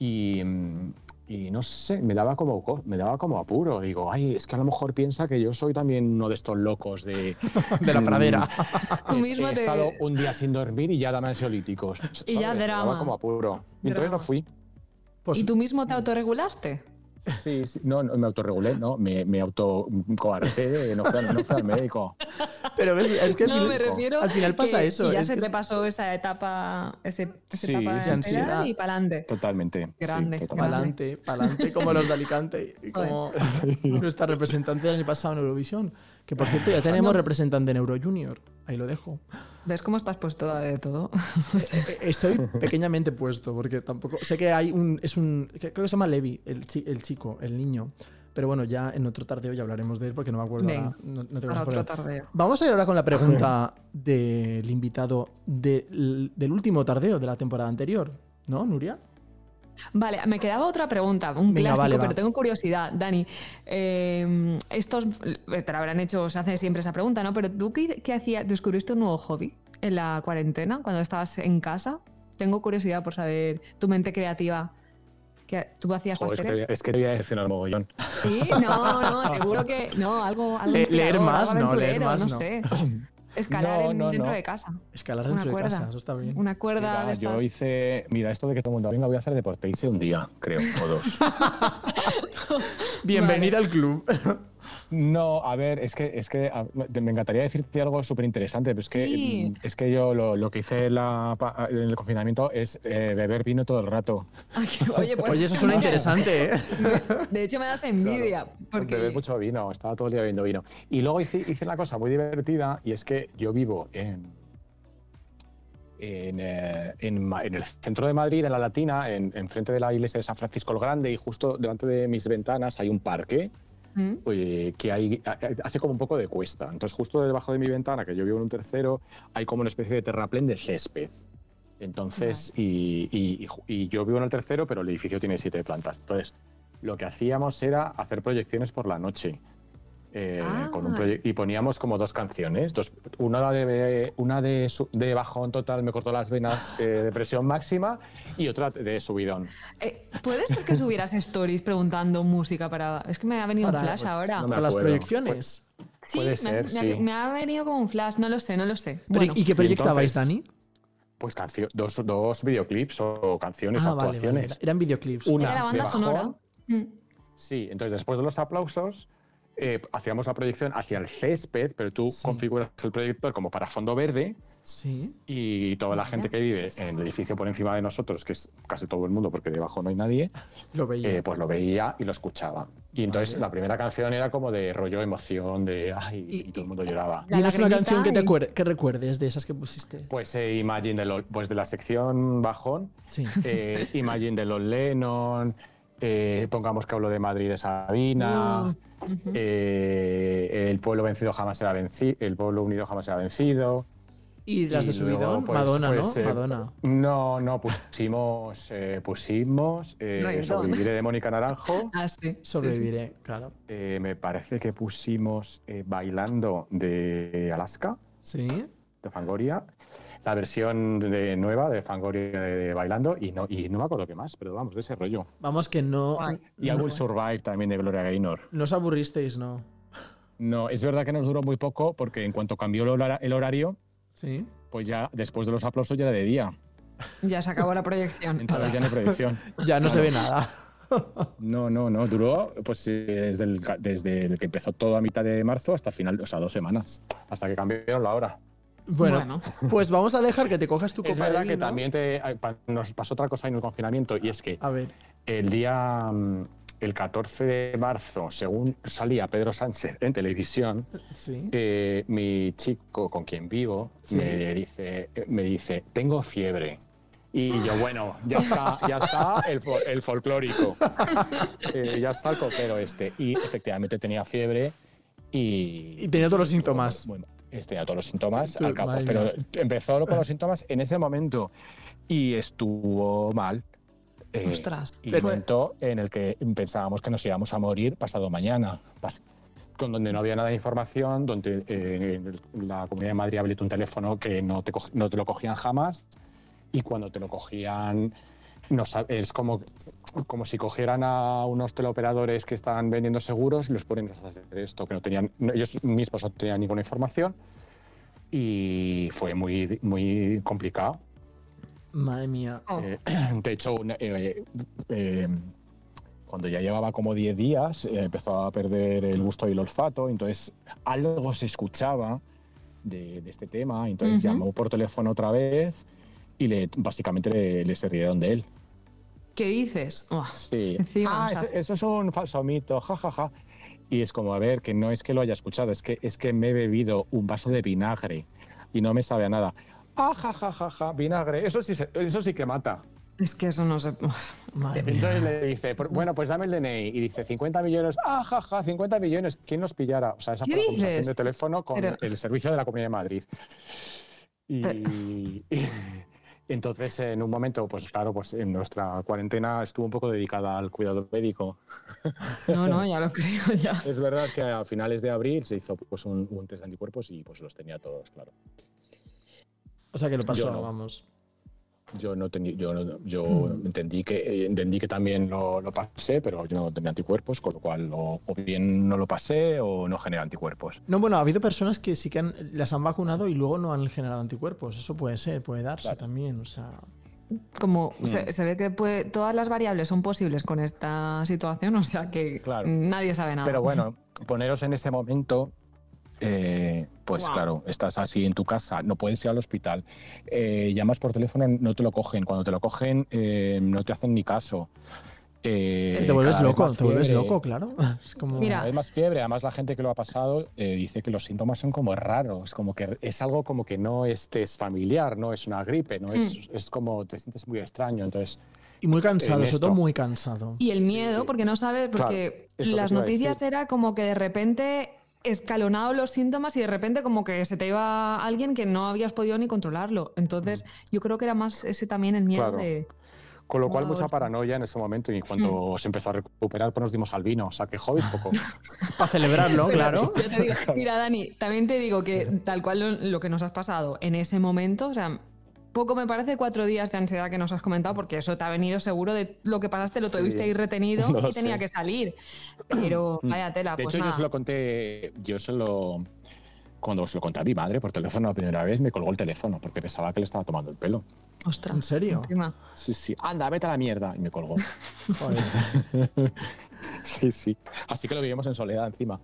E: Y, mm, y no sé, me daba, como, co- me daba como apuro. Digo, ay, es que a lo mejor piensa que yo soy también uno de estos locos de...
C: De la pradera.
B: Tú
E: he-
B: mismo
E: he
B: te-
E: estado un día sin dormir y ya dame ansiolíticos.
B: Y ya
E: ¿sabes? Me
B: drama.
E: daba como apuro. Y entonces
B: Drama.
E: no fui.
C: Pues,
B: ¿Y tú mismo te autorregulaste?
E: Sí, sí, no, no me autorregulé, no, me, me autocoarté, no al- no fui al médico.
C: Pero ves, es que al
B: No,
C: final-
B: me refiero.
C: al final pasa
B: que
C: eso.
B: y ya
C: es
B: se
C: que
B: te
C: es-
B: pasó esa etapa, ese, esa
E: Sí,
B: etapa de ansiedad,
C: ansiedad.
B: y para adelante.
E: Totalmente. sí,
B: Grande.
E: totalmente.
C: Pa'lante, pa'lante, como los de Alicante. Y como nuestra representante del año pasado en Eurovisión. Que por cierto, ya tenemos representante en Euro Junior. Ahí lo dejo.
B: ¿Ves cómo estás puesto de todo?
C: Eh, Estoy pequeñamente puesto, porque tampoco. Sé que hay un. Es un. Creo que se llama Levi, el, el chico, el niño. Pero bueno, ya en otro tardeo ya hablaremos de él porque no me acuerdo. No, no
B: otro tardeo.
C: Vamos a ir ahora con la pregunta del invitado del, del último tardeo de la temporada anterior, ¿no, Nuria?
B: Vale, me quedaba otra pregunta, un
C: Venga,
B: clásico,
C: vale, va.
B: pero tengo curiosidad. Dani, eh, estos te la habrán hecho, se hace siempre esa pregunta, ¿no? Pero tú, ¿qué, qué hacías? ¿Descubriste un nuevo hobby en la cuarentena, cuando estabas en casa? Tengo curiosidad por saber tu mente creativa. que ¿Tú hacías
E: Joder, es,
B: pasteles?
E: que, es que te voy a decir un mogollón.
B: Sí, no, no, seguro que. No, algo. algo
C: Le-
B: inspirador,
C: leer más,
B: algo
C: no, leer más,
B: no
C: no.
B: sé. Escalar
E: No,
B: en-
E: no,
B: dentro
E: no.
B: de casa.
C: Escalar
B: Una
C: dentro de
B: cuerda.
C: casa, eso está bien.
B: Una cuerda
E: Mira,
B: de
E: yo hice, mira, esto de que todo el mundo venga, voy a hacer deporte. Hice un día, creo, o dos.
C: Bienvenida al club.
E: No, a ver, es que, es que a- me encantaría decirte algo súper interesante, pero es que,
B: Sí.
E: mm, es que yo lo, lo que hice en, la pa- en el confinamiento es eh, beber vino todo el rato.
B: Ay, Oye, pues.
C: Oye, eso suena interesante, ¿eh?
B: De hecho, me das envidia. Porque.
E: Beber mucho vino, estaba todo el día bebiendo vino. Y luego hice, hice una cosa muy divertida y es que yo vivo en, en, eh, en en el centro de Madrid, en la Latina, en, enfrente de la iglesia de San Francisco el Grande y justo delante de mis ventanas hay un parque
B: ¿Mm?
E: eh, que hay, hace como un poco de cuesta. Entonces, justo debajo de mi ventana, que yo vivo en un tercero, hay como una especie de terraplén de césped. Entonces, y, y- y yo vivo en el tercero, pero el edificio tiene siete plantas. Entonces, lo que hacíamos era hacer proyecciones por la noche. Eh,
B: Ah.
E: con un proye- y poníamos como dos canciones. Dos, una de, una de, su- de bajón total, me cortó las venas eh, de presión máxima, y otra de subidón.
B: Eh, ¿Puede ser que subieras stories preguntando música para.? Es que me ha venido
C: Para-
B: un flash
C: pues,
B: ahora.
E: no
C: Para las proyecciones.
B: sí,
E: puede
B: me,
E: ser,
B: me ha-
E: sí.
B: me ha venido como un flash, no lo sé, no lo sé.
C: Pero,
B: Bueno,
C: ¿Y qué proyectabais, Dani?
E: Pues cancio- dos, dos videoclips o canciones
C: Ah,
E: o
C: vale,
E: actuaciones.
C: vale. Eran videoclips.
E: Una
B: era la banda
E: de bajón.
B: sonora. Mm.
E: Sí, entonces después de los aplausos eh, hacíamos la proyección hacia el césped, pero tú
C: Sí.
E: configuras el proyector como para fondo verde
C: Sí.
E: y toda la gente que vive en el edificio por encima de nosotros, que es casi todo el mundo porque debajo no hay nadie,
C: Lo veía.
E: eh, pues lo veía y lo escuchaba. Y entonces
C: Vale.
E: la primera canción era como de rollo emoción, de ay, y,
C: Y-
E: todo el mundo lloraba.
B: La
C: Tienes una canción que, te
B: y-
C: que recuerdes de esas que pusiste.
E: Pues eh, Imagine de, lo- pues de la sección bajón,
C: Sí.
E: eh, Imagine de los Lennon, eh, pongamos que hablo de Madrid de Sabina,
B: Uh,
E: eh, el pueblo vencido jamás será vencido, el pueblo unido jamás será vencido.
C: Y las de
E: Y
C: subidón,
E: pues-
C: Madonna,
E: pues,
C: ¿no?
E: eh,
C: Madonna.
E: No, no, pusimos, eh, pusimos eh,
B: Reggaetón.
E: Sobreviviré de Mónica Naranjo.
B: Ah, sí, sí, sí.
C: Sobreviviré, claro.
E: Me parece que pusimos Bailando de Alaska,
C: Sí.
E: de Fangoria. La versión de, nueva de Fangoria de, Bailando y no, y no me acuerdo qué más, pero vamos, de ese rollo.
C: Vamos que no.
E: Y I Will Survive también de Gloria Gaynor.
C: No os aburristeis, ¿no?
E: No, es verdad que nos duró muy poco porque en cuanto cambió el hora- el horario,
C: Sí.
E: pues ya después de los aplausos ya era de día.
B: Ya se acabó la proyección.
E: Entonces ya no hay proyección.
C: Ya no se ve nada.
E: No, no, no. Duró pues eh, desde el, desde el que empezó todo a mitad de marzo hasta final, o sea, dos semanas. Hasta que cambiaron la hora.
C: Bueno,
B: Bueno.
C: pues vamos a dejar que te cojas tu copa
E: Es verdad
C: de
E: que también te- eh, pa- nos pasó otra cosa en el confinamiento y es que
C: A ver.
E: el día, mm, el 14 de marzo, según salía Pedro Sánchez en televisión,
C: Sí.
E: eh, mi chico con quien vivo
C: Sí.
E: me, dice, me dice, tengo fiebre. Y yo, bueno, ya está, ya está el, fo- el folclórico. Eh, ya está el copero este. Y efectivamente tenía fiebre y...
C: Y tenía todos los síntomas.
E: Bueno, tenía todos los síntomas al cabo, pero empezó con los síntomas en ese momento y estuvo mal. Eh,
B: Ostras.
E: Y
C: Pero-
E: momento en el que pensábamos que nos íbamos a morir pasado mañana. Pas- con donde no había nada de información, donde eh, la Comunidad de Madrid habilitó un teléfono que no te, no te lo cogían jamás y cuando te lo cogían no es como, como si cogieran a unos teleoperadores que estaban vendiendo seguros y los ponen a hacer esto, que no tenían, no- ellos mismos no tenían ninguna información y fue muy, muy complicado.
C: Madre mía.
E: Eh, de hecho, una- eh, eh, cuando ya llevaba como 10 días, eh, empezó a perder el gusto y el olfato, entonces algo se escuchaba de, de este tema, entonces
B: Ujú.
E: llamó por teléfono otra vez y le, básicamente le, le se rieron de él.
B: ¿Qué dices? Uah,
E: Sí.
B: Encima,
E: ah,
B: o sea-
E: eso, eso es un falso mito, jajaja. Y es como, a ver, que no es que lo haya escuchado, es que, es que me he bebido un vaso de vinagre y no me sabe a nada. Ah, jajajaja, vinagre, eso sí, eso sí que mata.
B: Es que eso no se.
C: Madre mía.
E: Entonces le dice, "Por- bueno, pues dame el DNI. Y dice, 50 millones. Ah, jaja, 50 millones. ¿Quién nos pillara? O sea, esa
B: ¿Qué
E: fue la conversación de teléfono con
B: Pero-
E: el servicio de la Comunidad de Madrid. Y,
B: Pero-
E: y, Entonces, en un momento, pues claro, pues en nuestra cuarentena estuvo un poco dedicada al cuidado médico.
B: No, no, ya lo creo, ya.
E: Es verdad que a finales de abril se hizo pues un, un test de anticuerpos y pues los tenía todos, claro.
C: O sea que lo pasó,
E: no.
C: vamos.
E: Yo no tenía, yo, no- yo
C: Mm.
E: entendí que eh, entendí que también lo, lo pasé, pero yo no tenía anticuerpos, con lo cual o, o bien no lo pasé o no generé anticuerpos.
C: No, bueno, ha habido personas que sí que han- las han vacunado y luego no han generado anticuerpos. Eso puede ser, puede darse
E: Claro.
C: también. O sea,
B: Como
E: Mm.
B: se, se ve que puede- todas las variables son posibles con esta situación, o sea que
E: Claro.
B: nadie sabe nada.
E: Pero bueno, poneros en ese momento, eh, pues
B: Wow.
E: claro, estás así en tu casa, no puedes ir al hospital, eh, llamas por teléfono, no te lo cogen, cuando te lo cogen eh, no te hacen ni caso. Eh,
C: te vuelves loco,
E: más
C: te vuelves
E: fiebre,
C: loco, claro. Es como.
B: Mira,
E: Cada vez más fiebre, además la gente que lo ha pasado eh, dice que los síntomas son como raros, como que es algo como que no es familiar, no es una gripe, no es,
B: Hmm.
E: es como te sientes muy extraño, entonces
C: y muy cansado, sobre todo muy cansado.
B: Y el miedo, porque no sabes, porque las noticias era como que de repente escalonado los síntomas y de repente como que se te iba alguien que no habías podido ni controlarlo. Entonces, yo creo que era más ese también el miedo
E: Claro.
B: de...
E: Con lo cual,
B: Wow.
E: mucha paranoia en ese momento. Y cuando se empezó a recuperar, pues nos dimos al vino. O sea, que jode un poco.
C: Para celebrarlo, claro.
B: Ya te digo, mira, Dani, también te digo que tal cual lo, lo que nos has pasado en ese momento, o sea, poco me parece cuatro días de ansiedad que nos has comentado, porque eso te ha venido seguro de lo que pasaste, lo tuviste ahí retenido
E: no
B: y tenía
E: sé.
B: que salir. Pero vaya tela,
E: De
B: pues
E: hecho, yo se lo conté. Yo se lo. Cuando se lo conté a mi madre por teléfono la primera vez, me colgó el teléfono porque pensaba que le estaba tomando el pelo.
B: Ostras,
C: ¿En serio?
B: encima.
E: Sí, sí. Anda, vete a la mierda. Y me colgó.
C: Joder.
E: sí, sí. Así que lo vivimos en soledad encima.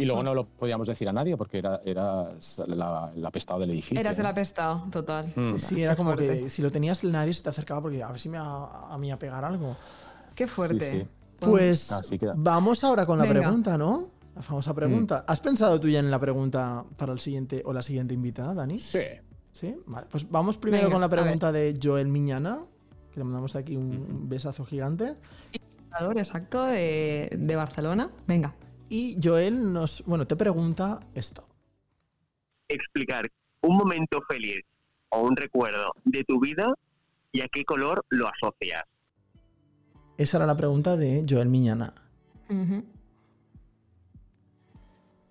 E: Y luego no lo podíamos decir a nadie porque era, era la, la apestado del edificio.
B: Eras el apestado, total.
E: Mm.
C: Sí, sí, era como que si lo tenías nadie se te acercaba porque a ver si me va a mí a pegar algo.
B: Qué fuerte.
E: Sí, sí.
C: Pues
E: Así
C: vamos ahora con la
B: Venga.
C: pregunta, ¿no? La famosa pregunta. ¿Has pensado tú ya en la pregunta para el siguiente o la siguiente invitada, Dani?
E: Sí.
C: Sí, vale. Pues vamos primero
B: Venga,
C: con la
B: a
C: pregunta de Joel Miñana, que le mandamos aquí un besazo gigante.
B: Jugador exacto de, de Barcelona. Venga.
C: Y Joel nos, bueno, te pregunta esto.
F: explicar un momento feliz o un recuerdo de tu vida y a qué color lo asocias.
C: Esa era la pregunta de Joel Miñana.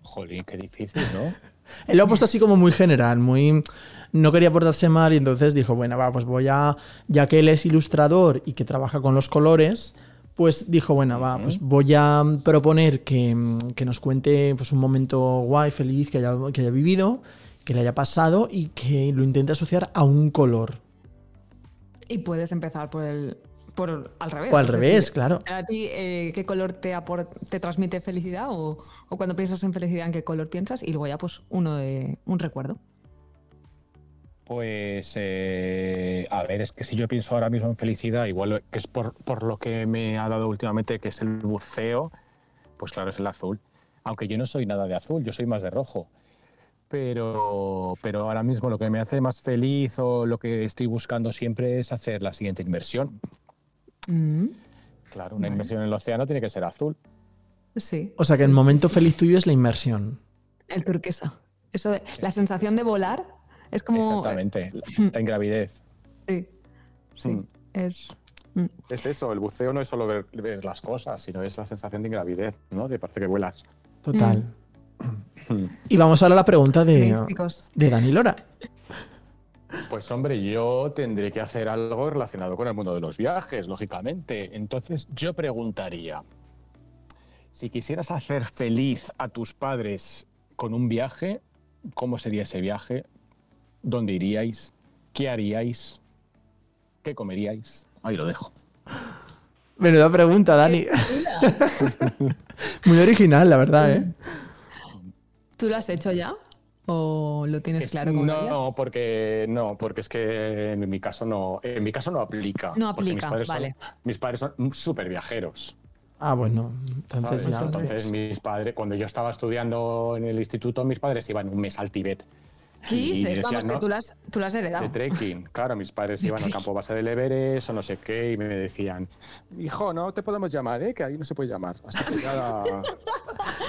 E: Jolín, qué difícil, ¿no?
C: Él lo ha puesto así como muy general, muy... No quería portarse mal y entonces dijo, bueno, va, pues voy a... Ya que él es ilustrador y que trabaja con los colores, pues dijo, bueno, va, pues voy a proponer que, que nos cuente pues, un momento guay, feliz que haya, que haya vivido, que le haya pasado y que lo intente asociar a un color.
B: Y puedes empezar por el. Por, al revés.
C: O al revés,
B: decir,
C: claro.
B: ¿A ti eh, qué color te, te transmite felicidad? O, o cuando piensas en felicidad, ¿en qué color piensas? Y luego ya, pues, uno de un recuerdo.
E: Pues, eh, a ver, es que si yo pienso ahora mismo en felicidad, igual que es por, por lo que me ha dado últimamente, que es el buceo, pues claro, es el azul. Aunque yo no soy nada de azul, yo soy más de rojo. Pero, pero ahora mismo lo que me hace más feliz o lo que estoy buscando siempre es hacer la siguiente inversión.
B: Mm,
E: Claro, una
B: Vale.
E: inversión en el océano tiene que ser azul.
B: sí.
C: O sea que el momento feliz tuyo es la inmersión.
B: El turquesa. Eso de, la sensación de volar es como.
E: Exactamente, la, la ingravidez.
B: Sí. Sí.
E: Mm.
B: Es. mm.
E: Es eso, el buceo no es solo ver, ver las cosas, sino es la sensación de ingravidez, ¿no? De parece que vuelas.
C: Total.
E: Mm.
C: Y vamos ahora a la pregunta de, de Dani Lora.
E: Pues hombre, yo tendré que hacer algo relacionado con el mundo de los viajes, lógicamente. Entonces yo preguntaría, si quisieras hacer feliz a tus padres con un viaje, ¿cómo sería ese viaje? ¿Dónde iríais? ¿Qué haríais? ¿Qué comeríais? Ahí lo dejo.
C: Menuda pregunta, Dani. Muy original, la verdad, ¿eh?
B: ¿Tú lo has hecho ya? ¿O lo tienes
E: Es-
B: claro? harías?
E: no, porque no, porque es que en mi caso no, en mi caso no aplica.
B: No aplica,
E: mis padres son-
B: vale.
E: mis padres son súper viajeros.
C: Ah, bueno. Entonces
E: ¿sabes?
C: ya.
E: Entonces mis padres, cuando yo estaba estudiando en el instituto, mis padres iban un mes al Tíbet.
B: ¿Qué
E: Y
B: dices? Vamos, que
E: ¿no?
B: tú lo has, tú lo has heredado.
E: De trekking, claro, mis padres iban al campo base del Everest o no sé qué y me decían, hijo, no te podemos llamar, ¿eh? que ahí no se puede llamar. Así que ya...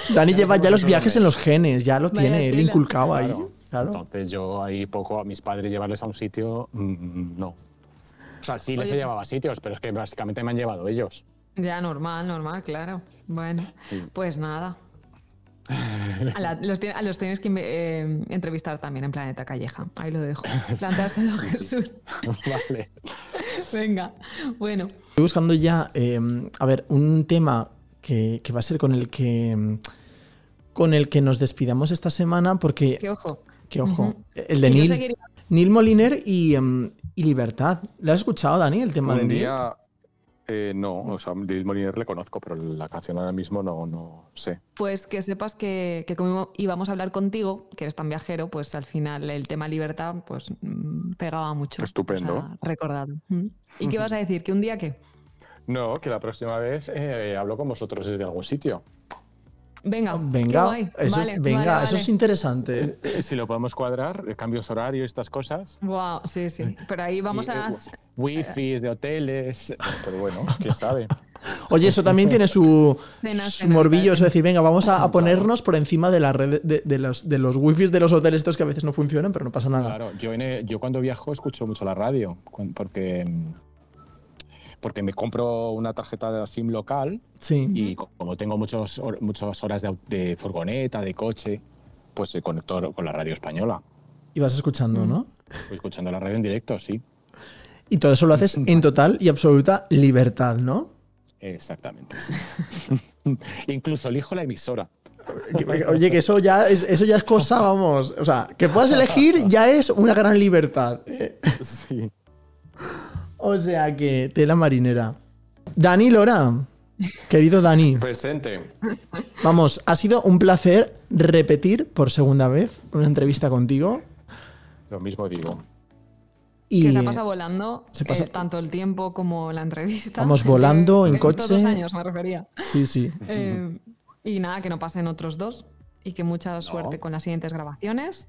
C: Dani lleva ya los viajes en los genes, ya lo
B: Vaya
C: tiene él inculcado ahí.
E: Claro. Entonces yo ahí poco a mis padres llevarles a un sitio, mm, no. O sea, sí les
B: Oye.
E: he llevado a sitios, pero es que básicamente me han llevado ellos.
B: Ya, normal, normal, claro. Bueno, pues nada. A, la- los, tie- a los tienes que eh, entrevistar también en Planeta Calleja. Ahí lo dejo. Plantárselo, Jesús.
E: vale.
B: Venga, bueno.
C: Estoy buscando ya, eh, a ver, un tema que, que va a ser con el que con el que nos despidamos esta semana, porque,
B: Que ojo.
C: que ojo, el de Neil,
B: seguiría-
C: Neil Moliner y, em, y Libertad. ¿Le has escuchado, Dani, el tema de
E: Un
C: Neil?
E: día, eh, no, o sea, David Moliner le conozco, pero la canción ahora mismo no, no sé.
B: Pues que sepas que, que como íbamos a hablar contigo, que eres tan viajero, pues al final el tema libertad pues mm, pegaba mucho.
E: Estupendo.
B: O sea, recordado. ¿Y qué vas a decir? ¿Que un día qué?
E: No, que la próxima vez eh, hablo con vosotros desde algún sitio.
B: Venga, qué
C: Venga, eso, es, venga
B: vale,
C: eso es
B: vale.
E: Eh,
C: interesante.
E: Si lo podemos cuadrar, eh, cambios horarios, estas cosas.
B: Wow, sí, sí. Pero ahí vamos
E: Y,
B: a.
E: eh, Wi-Fi de hoteles, pero bueno, quién sabe.
C: Oye, eso también tiene su, su morbillo, de decir, venga, vamos a, a ponernos por encima de la red de, de los, de los wifis de los hoteles estos que a veces no funcionan, pero no pasa nada.
E: Claro, yo, en yo cuando viajo escucho mucho la radio, porque, mm, porque me compro una tarjeta de SIM local
C: Sí.
E: y co- como tengo muchos, muchas horas de, furgoneta, de coche, pues se conecto con la radio española.
C: Y vas escuchando, ¿no?
E: Voy escuchando la radio en directo, sí.
C: Y todo eso lo haces en total y absoluta libertad, ¿no?
E: Exactamente, sí. Incluso elijo la emisora.
C: Oye, que eso ya es, eso ya es cosa, vamos. O sea, que puedas elegir ya es una gran libertad. Eh,
E: Sí.
C: O sea que, tela marinera. Dani Lora, querido Dani,
E: Presente.
C: vamos, ha sido un placer repetir por segunda vez una entrevista contigo.
E: Lo mismo digo.
C: Y
B: Que se pasa volando
C: se pasa-
B: eh, tanto el tiempo como la entrevista.
C: Vamos volando en coche.
B: dos años me refería.
C: Sí, sí.
B: Eh, y nada, que no pasen otros dos y que mucha suerte con las siguientes grabaciones.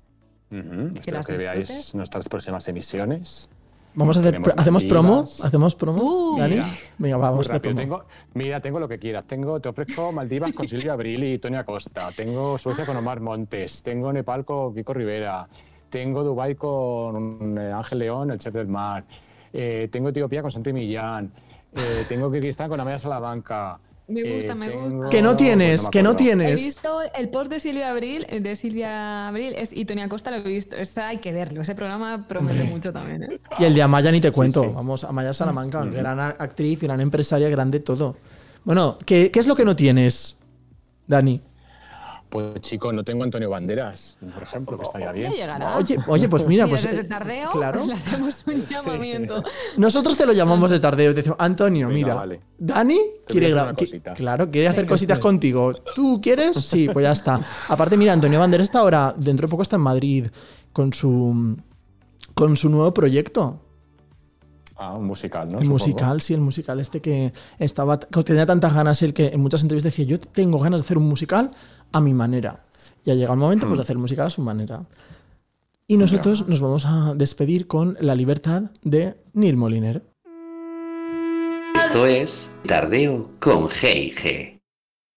E: Espero
B: las
E: que veáis nuestras próximas emisiones.
C: Vamos a hacer,
E: Tenemos
C: ¿hacemos promo? ¿Hacemos promo? Dani?
E: Mira,
C: Venga, vamos promo.
E: Tengo, mira, tengo lo que quieras. Tengo, te ofrezco Maldivas con Silvia Abril y Tonia Costa. Tengo Suecia con Omar Montes. Tengo Nepal con Kiko Rivera. Tengo Dubai con eh, Ángel León, el chef del mar. Eh, tengo Etiopía con Santi Millán. Eh, tengo Kirguistán con Amaya Salamanca.
B: Me
E: Eh,
B: gusta, me
E: tengo-
B: gusta.
C: Que no tienes, que no
E: acuerdo.
B: He
C: tienes.
B: visto el post de Silvia Abril, eh, de Silvia Abril es, y Tonia Costa lo he visto. Hay que verlo. Ese programa promete mucho también. ¿eh?
C: Y el de Amaya ni te cuento.
E: sí.
C: Vamos, Amaya Salamanca, gran actriz, gran empresaria, grande todo. Bueno, ¿qué, qué es lo que no tienes, Dani?
E: Pues chico, no tengo Antonio Banderas, por ejemplo, que estaría
B: Ya
E: bien.
B: llegará.
C: Oye, oye, pues
B: mira,
C: pues
B: desde
C: eh,
B: tardeo
C: claro.
B: le hacemos un llamamiento.
C: Nosotros te lo llamamos de tardeo. Te decimos, Antonio,
E: Venga,
C: mira,
E: vale.
C: Dani quiere
E: voy a hacer
C: gra-
E: una
C: qui-
E: cosita.
C: Claro, quiere hacer cositas contigo. ¿Tú quieres? Sí, pues ya está. Aparte, mira, Antonio Banderas está ahora, dentro de poco está en Madrid con su con su nuevo proyecto.
E: Ah, un musical, ¿no?
C: El
E: Supongo.
C: musical, sí, el musical este que estaba que tenía tantas ganas él que en muchas entrevistas decía, yo tengo ganas de hacer un musical a mi manera. Y ha llegado el momento
E: Hmm.
C: pues, de hacer el musical a su manera. Y nosotros nos vamos a despedir con La libertad de Neil Moliner.
A: Esto es Tardeo con G&G.